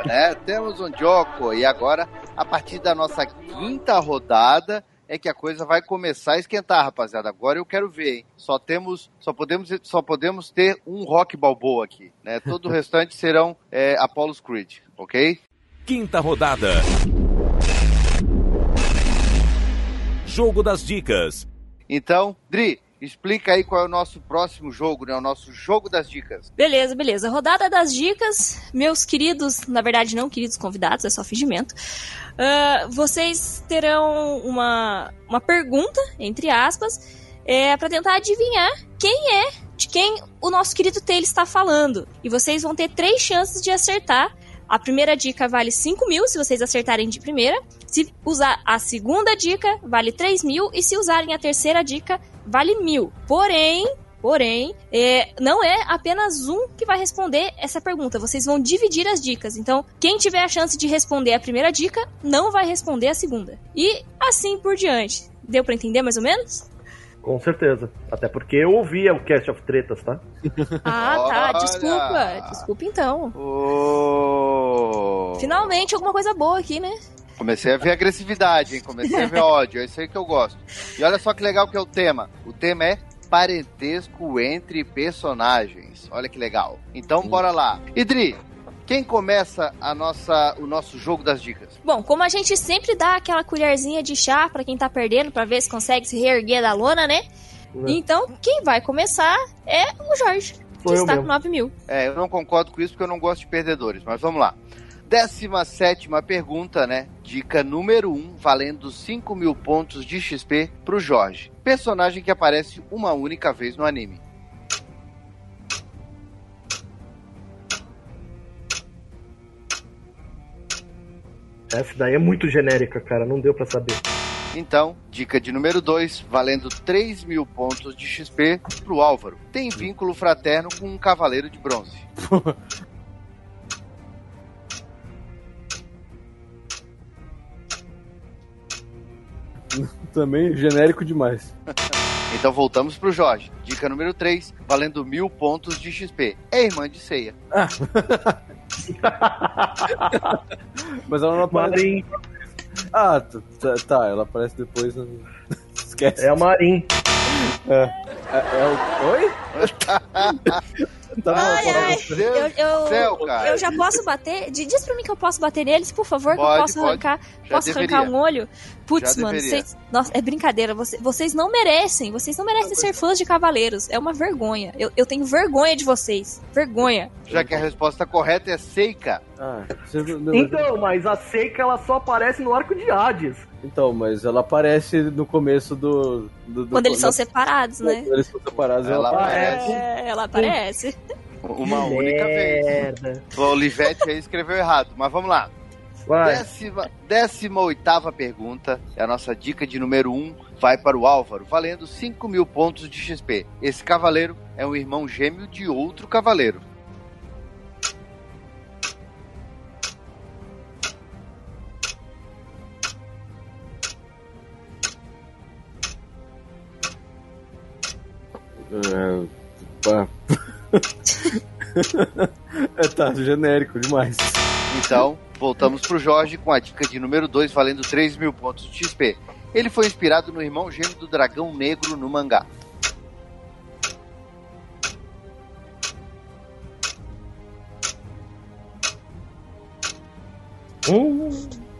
né? Temos um Joko. E agora, a partir da nossa quinta rodada, é que a coisa vai começar a esquentar, rapaziada. Agora eu quero ver, hein? Só temos, só podemos, só podemos ter um rock balboa aqui, né? Todo o restante serão é, Apollo's Creed, ok?
Quinta rodada. Jogo das dicas.
Então, Dri, explica aí qual é o nosso próximo jogo, né? O nosso jogo das dicas.
Beleza, beleza. Rodada das dicas, meus queridos, na verdade não queridos convidados, é só fingimento. Ah, vocês terão uma, uma pergunta, entre aspas, é, para tentar adivinhar quem é, de quem o nosso querido Taylor está falando. E vocês vão ter três chances de acertar. A primeira dica vale 5 mil se vocês acertarem de primeira. Se usar a segunda dica, vale 3 mil. E se usarem a terceira dica, vale mil. Porém, Porém, é, não é apenas um que vai responder essa pergunta. Vocês vão dividir as dicas. Então, quem tiver a chance de responder a primeira dica, não vai responder a segunda. E assim por diante. Deu pra entender mais ou menos?
Com certeza. Até porque eu ouvia o Cast of Tretas, tá?
Ah, tá.
Olha!
Desculpa. Desculpa então.
Oh.
Finalmente alguma coisa boa aqui, né?
Comecei a ver agressividade, hein? Comecei a ver ódio. É isso aí que eu gosto. E olha só que legal que é o tema. O tema é parentesco entre personagens. Olha que legal. Então, bora lá. Idri, quem começa a nossa, o nosso jogo das dicas?
Bom, como a gente sempre dá aquela colherzinha de chá pra quem tá perdendo, pra ver se consegue se reerguer da lona, né? Então, quem vai começar é o Jorge, que
eu
está com 9 mil.
É, eu não concordo com isso porque eu não gosto de perdedores, mas vamos lá. 17 pergunta, né? Dica número 1, valendo 5 mil pontos de XP pro Jorge. Personagem que aparece uma única vez no anime.
Essa daí é muito genérica, cara. Não deu pra saber.
Então, dica de número 2, valendo 3 mil pontos de XP pro Álvaro. Tem vínculo fraterno com um cavaleiro de bronze.
Também genérico demais.
Então voltamos pro Jorge. Dica número 3, valendo mil pontos de XP. É irmã de ceia.
Mas ela não aparece.
Marim.
Ah, tá, ela aparece depois. Esquece.
É a Marim.
É, é o... Oi? Tá
Ai,
tá bom.
ai.
Deus
Eu, eu,
céu, cara.
eu já posso bater? Di- Diz pra mim que eu posso bater neles, por favor, que eu
Pode,
posso
pode.
arrancar.
Já
posso
deveria.
arrancar um olho? Putz,
Já
mano, vocês. Nossa, é brincadeira. Você- vocês não merecem. Vocês não merecem ser fãs de cavaleiros. É uma vergonha. Eu, eu tenho vergonha de vocês. Vergonha.
Já que a resposta correta é Seika.
Ah,
Então, mas a Seika ela só aparece no arco de Hades.
Então, mas ela aparece no começo do. do, do
Quando eles são separados, né?
Quando eles são separados,
Ela
ela,
aparece.
É, ela aparece.
Uma única vez. O Olivetti aí escreveu errado, mas vamos lá.
Vai.
Décima, décima oitava pergunta, é a nossa dica de número 1, um, vai para o Álvaro, valendo 5 mil pontos de XP. Esse cavaleiro é um irmão gêmeo de outro cavaleiro.
É, pá. é, tá, genérico demais.
Então, voltamos pro Jorge com a dica de número 2, valendo 3 mil pontos de XP. Ele foi inspirado no irmão gêmeo do dragão negro no mangá.
Hum,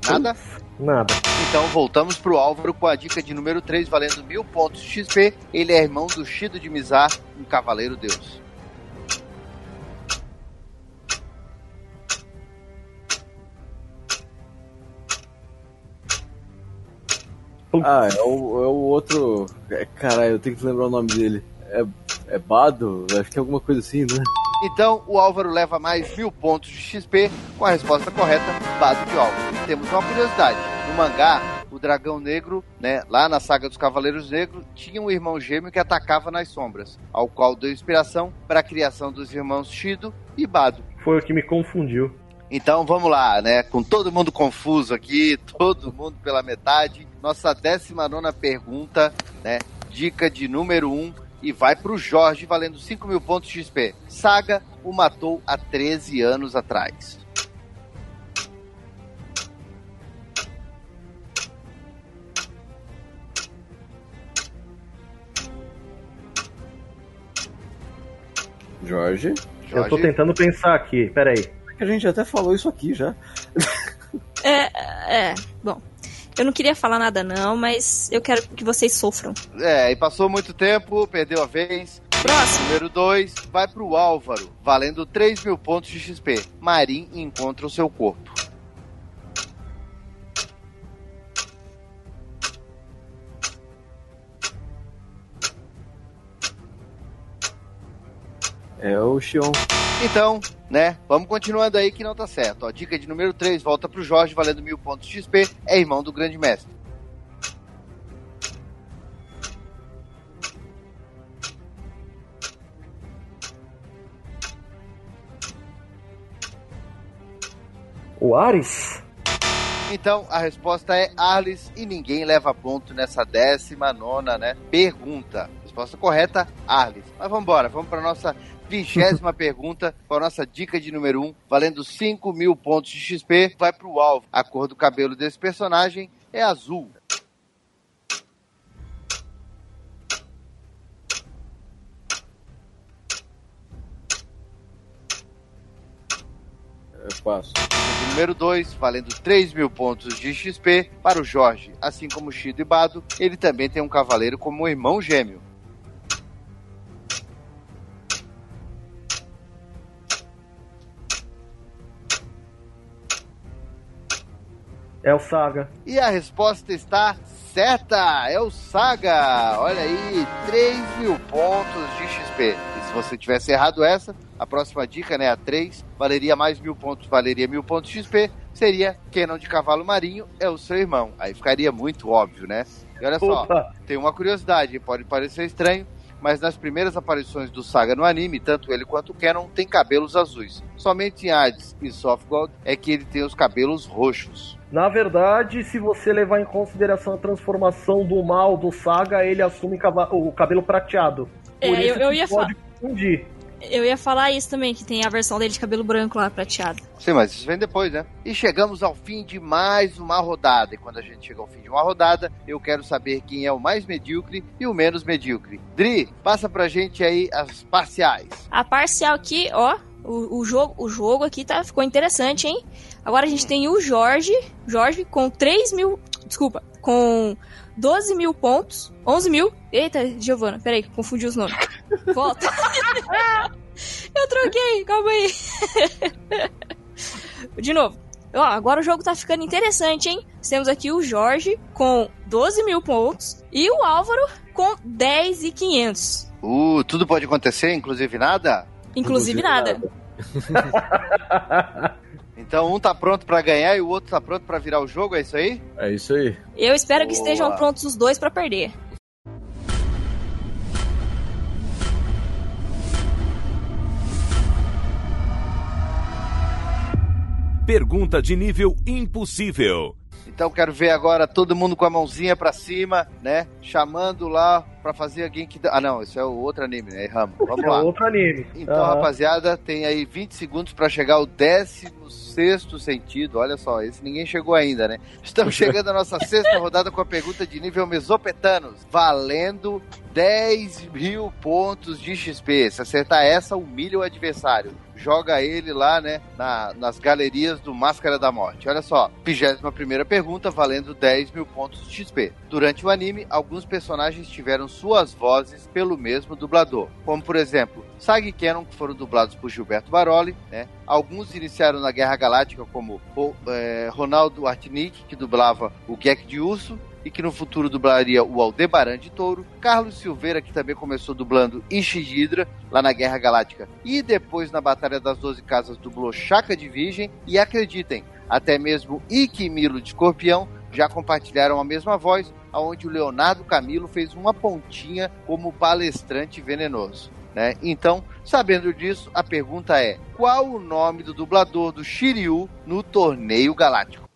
Nada?
Nada.
Então voltamos pro Álvaro com a dica de número 3, valendo mil pontos de XP. Ele é irmão do Shido de Mizar, um cavaleiro deus.
Ah, é o, é o outro. É, caralho, eu tenho que lembrar o nome dele. É, é Bado? Acho que é alguma coisa assim, né?
Então o Álvaro leva mais mil pontos de XP com a resposta correta, Bado de Álvaro. E temos uma curiosidade: no mangá, o dragão negro, né, lá na saga dos Cavaleiros Negros, tinha um irmão gêmeo que atacava nas sombras, ao qual deu inspiração para a criação dos irmãos Shido e Bado.
Foi o que me confundiu.
Então vamos lá, né? Com todo mundo confuso aqui, todo mundo pela metade. Nossa 19 pergunta, né? Dica de número 1 um, e vai pro Jorge valendo 5 mil pontos de XP. Saga o matou há 13 anos atrás.
Jorge.
Eu tô
Jorge,
tentando pensar aqui, peraí.
A gente até falou isso aqui já.
É, é. Eu não queria falar nada, não, mas eu quero que vocês sofram.
É, e passou muito tempo, perdeu a vez.
Próximo.
Número 2 vai pro Álvaro, valendo 3 mil pontos de XP. Marim encontra o seu corpo.
É o Xion.
Então, né, vamos continuando aí que não tá certo. Ó, dica de número 3, volta pro Jorge, valendo mil pontos de XP, é irmão do grande mestre.
O Ares?
Então, a resposta é Arles e ninguém leva ponto nessa décima nona, né, pergunta. Resposta correta, Arles. Mas vamos embora, vamos para nossa vigésima pergunta, com a nossa dica de número 1, um, valendo 5 mil pontos de XP, vai pro alvo. A cor do cabelo desse personagem é azul.
Eu passo.
Dica número 2, valendo 3 mil pontos de XP para o Jorge. Assim como Shido e Bado, ele também tem um cavaleiro como irmão gêmeo.
É o Saga.
E a resposta está certa! É o Saga! Olha aí, 3 mil pontos de XP. E se você tivesse errado essa, a próxima dica, né, a 3, valeria mais mil pontos, valeria mil pontos de XP, seria Kenon de Cavalo Marinho é o seu irmão. Aí ficaria muito óbvio, né? E olha só,
Opa!
tem uma curiosidade, pode parecer estranho, mas nas primeiras aparições do Saga no anime, tanto ele quanto o Kenon têm cabelos azuis. Somente em Hades e Softgold é que ele tem os cabelos roxos.
Na verdade, se você levar em consideração a transformação do mal do Saga, ele assume o cabelo prateado.
É,
Por
eu- eu ia
pode confundir.
Eu ia falar isso também, que tem a versão dele de cabelo branco lá, prateado.
Sim, mas isso vem depois, né? E chegamos ao fim de mais uma rodada. E quando a gente chega ao fim de uma rodada, eu quero saber quem é o mais medíocre e o menos medíocre. Dri, passa pra gente aí as parciais.
A parcial aqui, ó, o, o jogo, o jogo aqui tá, ficou interessante, hein? Agora a gente tem o Jorge, Jorge com 3 mil, desculpa, com 12 mil pontos, 11 mil. Eita, Giovana, peraí, confundi os nomes. Volta. Eu troquei, calma aí. De novo. Ó, agora o jogo tá ficando interessante, hein? Temos aqui o Jorge com 12 mil pontos e o Álvaro com 10 e 500.
Uh, tudo pode acontecer, inclusive nada?
Inclusive nada.
Então um tá pronto pra ganhar e o outro tá pronto pra virar o jogo, é isso aí?
É isso aí.
Eu espero que
Boa.
estejam prontos os dois pra perder.
Pergunta de nível impossível.
Então quero ver agora todo mundo com a mãozinha pra cima, né? Chamando lá pra fazer alguém que. Ah, não, isso é o outro anime, né? Erramos. Vamos
É
lá.
outro anime.
Então,
Aham.
rapaziada, tem aí 20 segundos pra chegar ao 16 sentido. Olha só, esse ninguém chegou ainda, né? Estamos chegando à nossa sexta rodada com a pergunta de nível mesopetanos, valendo 10 mil pontos de XP. Se acertar essa, humilha o adversário. Joga ele lá, né, na- nas galerias do Máscara da Morte. Olha só, 21 primeira pergunta, valendo 10 mil pontos de XP. Durante o anime, alguns personagens tiveram suas vozes pelo mesmo dublador, como por exemplo, Sag Cannon, que foram dublados por Gilberto Baroli, né? Alguns iniciaram na Guerra Galáctica, como é, Ronaldo Artinic, que dublava o Gek de Urso, e que no futuro dublaria o Aldebaran de Touro, Carlos Silveira, que também começou dublando Ishigidra, lá na Guerra Galáctica, e depois na Batalha das Doze Casas dublou Chaka de Virgem, e acreditem, até mesmo Ike e Milo de Escorpião já compartilharam a mesma voz, aonde o Leonardo Camilo fez uma pontinha como palestrante venenoso. Né? Então, sabendo disso, a pergunta é: qual o nome do dublador do Shiryu no torneio galáctico?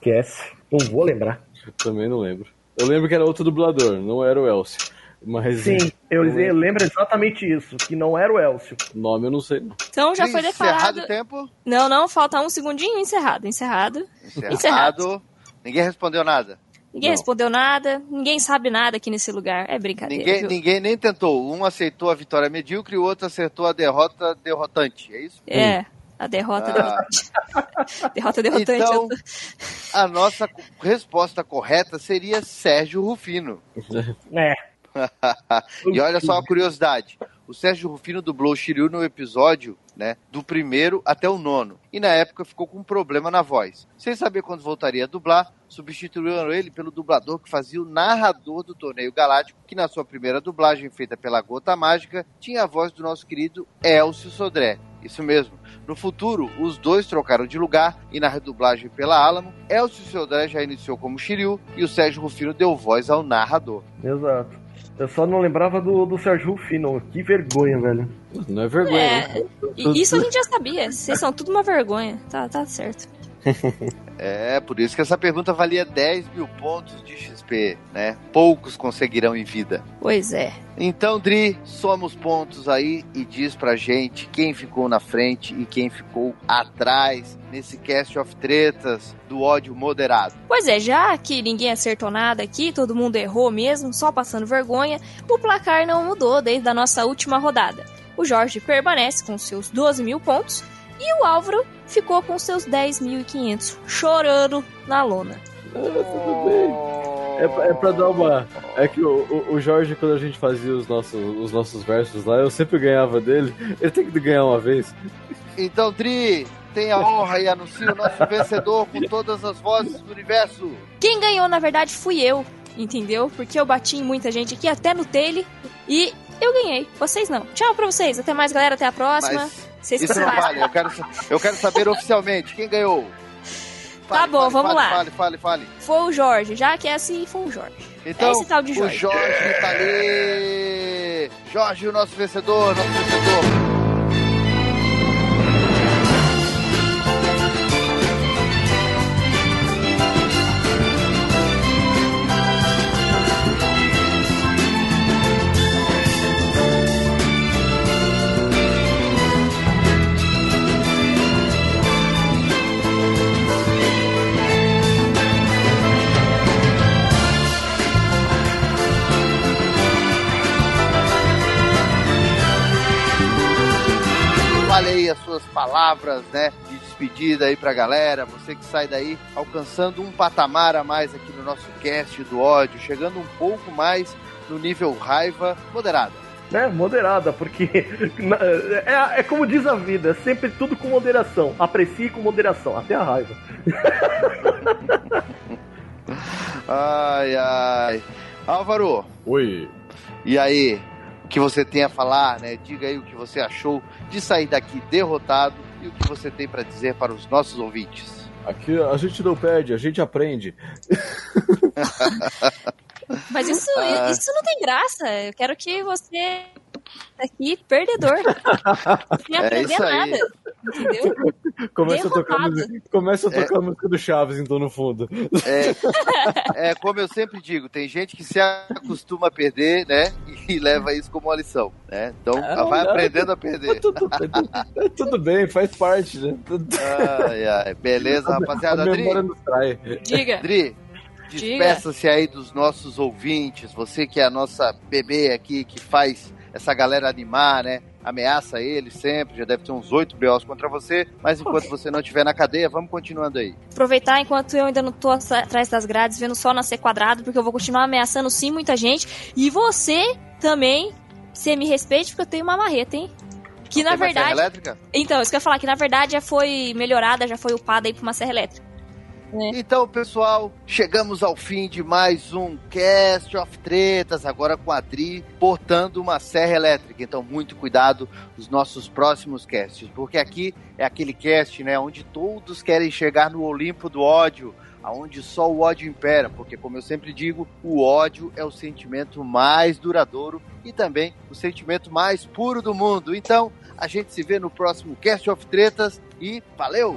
Esquece. Não vou lembrar.
Eu também não lembro. Eu lembro que era outro dublador, não era o Elcio. Mas
Sim, eu
lembro.
lembro exatamente isso, que não era o Elcio.
nome eu não sei. Não.
Então já foi
Encerrado
declarado.
o tempo?
Não, não, falta um segundinho encerrado. Encerrado.
Encerrado.
Encerrado.
Ninguém respondeu nada.
Ninguém
Não.
respondeu nada, ninguém sabe nada aqui nesse lugar. É brincadeira.
Ninguém,
viu?
ninguém nem tentou. Um aceitou a vitória medíocre e o outro acertou a derrota derrotante. É isso?
É, a derrota
Ah.
derrotante. derrota derrotante.
Então, a nossa resposta correta seria Sérgio Rufino.
É.
e olha só a curiosidade. O Sérgio Rufino dublou o Shiryu no episódio, né, do primeiro até o nono. E na época ficou com um problema na voz. Sem saber quando voltaria a dublar, substituíram ele pelo dublador que fazia o narrador do torneio galáctico, que na sua primeira dublagem feita pela Gota Mágica, tinha a voz do nosso querido Elcio Sodré. Isso mesmo. No futuro, os dois trocaram de lugar e na redublagem pela Alamo, Elcio Sodré já iniciou como Shiryu e o Sérgio Rufino deu voz ao narrador.
Exato. Eu só não lembrava do, do Sérgio Rufino. Que vergonha, velho.
Não é vergonha,
É, e isso a gente já sabia. Vocês são tudo uma vergonha. Tá, tá certo.
É, por isso que essa pergunta valia 10 mil pontos de XP, né? Poucos conseguirão em vida.
Pois é.
Então, Dri, soma os pontos aí e diz pra gente quem ficou na frente e quem ficou atrás nesse cast of tretas do ódio moderado.
Pois é, já que ninguém acertou nada aqui, todo mundo errou mesmo, só passando vergonha, o placar não mudou desde a nossa última rodada. O Jorge permanece com seus 12 mil pontos e o Álvaro ficou com seus 10.500, chorando na lona.
Ah, tudo bem. É, pra- é pra dar uma. É que o, o- o Jorge, quando a gente fazia os nossos, os nossos versos lá, eu sempre ganhava dele. Ele tem que ganhar uma vez.
Então, Dri, tenha a honra e anuncie o nosso vencedor com todas as vozes do universo.
Quem ganhou, na verdade, fui eu, entendeu? Porque eu bati em muita gente aqui, até no Tele, e eu ganhei. Vocês não. Tchau pra vocês. Até mais, galera. Até a próxima.
Mas
Vocês
isso não vale. Eu quero, eu quero saber oficialmente quem ganhou.
Tá bom, vamos
fale,
lá.
Fale, fale, fale.
Foi o Jorge. Já que é assim, foi o Jorge.
Então,
Esse tal de
o
Jorge.
Jorge tá ali. Jorge, o nosso vencedor, nosso vencedor. Suas palavras, né, de despedida aí pra galera, você que sai daí alcançando um patamar a mais aqui no nosso cast do ódio, chegando um pouco mais no nível raiva moderada.
Né? Moderada, porque na- é, é como diz a vida, é sempre tudo com moderação. Aprecie com moderação, até a raiva.
Ai, ai. Álvaro,
Oi.
e aí? Que você tem a falar, né? Diga aí o que você achou de sair daqui derrotado e o que você tem pra dizer para os nossos ouvintes.
Aqui a gente não perde, a gente aprende.
Mas isso,
Ah.
isso não tem graça. Eu quero que você aqui perdedor. Sem
É
aprender
isso aí.
nada. Entendeu?
Começa a tocar, começa a tocar a música do Chaves, então, no fundo.
É, é como eu sempre digo, tem gente que se acostuma a perder, né? E leva isso como uma lição, né? Então
Não,
vai
não.
aprendendo a perder.
Tudo, é tudo bem, faz parte, né?
Ai, ai. Beleza, rapaziada.
a memória
Adri,
nos trai.
Diga.
Adri, despeça-se aí dos nossos ouvintes. Você que é a nossa bebê aqui, que faz essa galera animar, né? Ameaça eles sempre, já deve ter uns oito BOs contra você, mas enquanto você não estiver na cadeia, vamos continuando aí.
Aproveitar enquanto eu ainda não tô atrás das grades, vendo só nascer quadrado, porque eu vou continuar ameaçando sim muita gente. E você também, você me respeite, porque eu tenho uma marreta, hein? Que na
Tem mais serra
verdade.
elétrica?
Então, isso que eu ia falar, que na verdade já foi melhorada, já foi upada aí pra uma serra elétrica.
Então, pessoal, chegamos ao fim de mais um Cast of Tretas, agora com a Adri portando uma serra elétrica. Então, muito cuidado nos nossos próximos casts, porque aqui é aquele cast, né, onde todos querem chegar no Olimpo do ódio, aonde só o ódio impera, porque como eu sempre digo, o ódio é o sentimento mais duradouro e também o sentimento mais puro do mundo. Então, a gente se vê no próximo Cast of Tretas e valeu!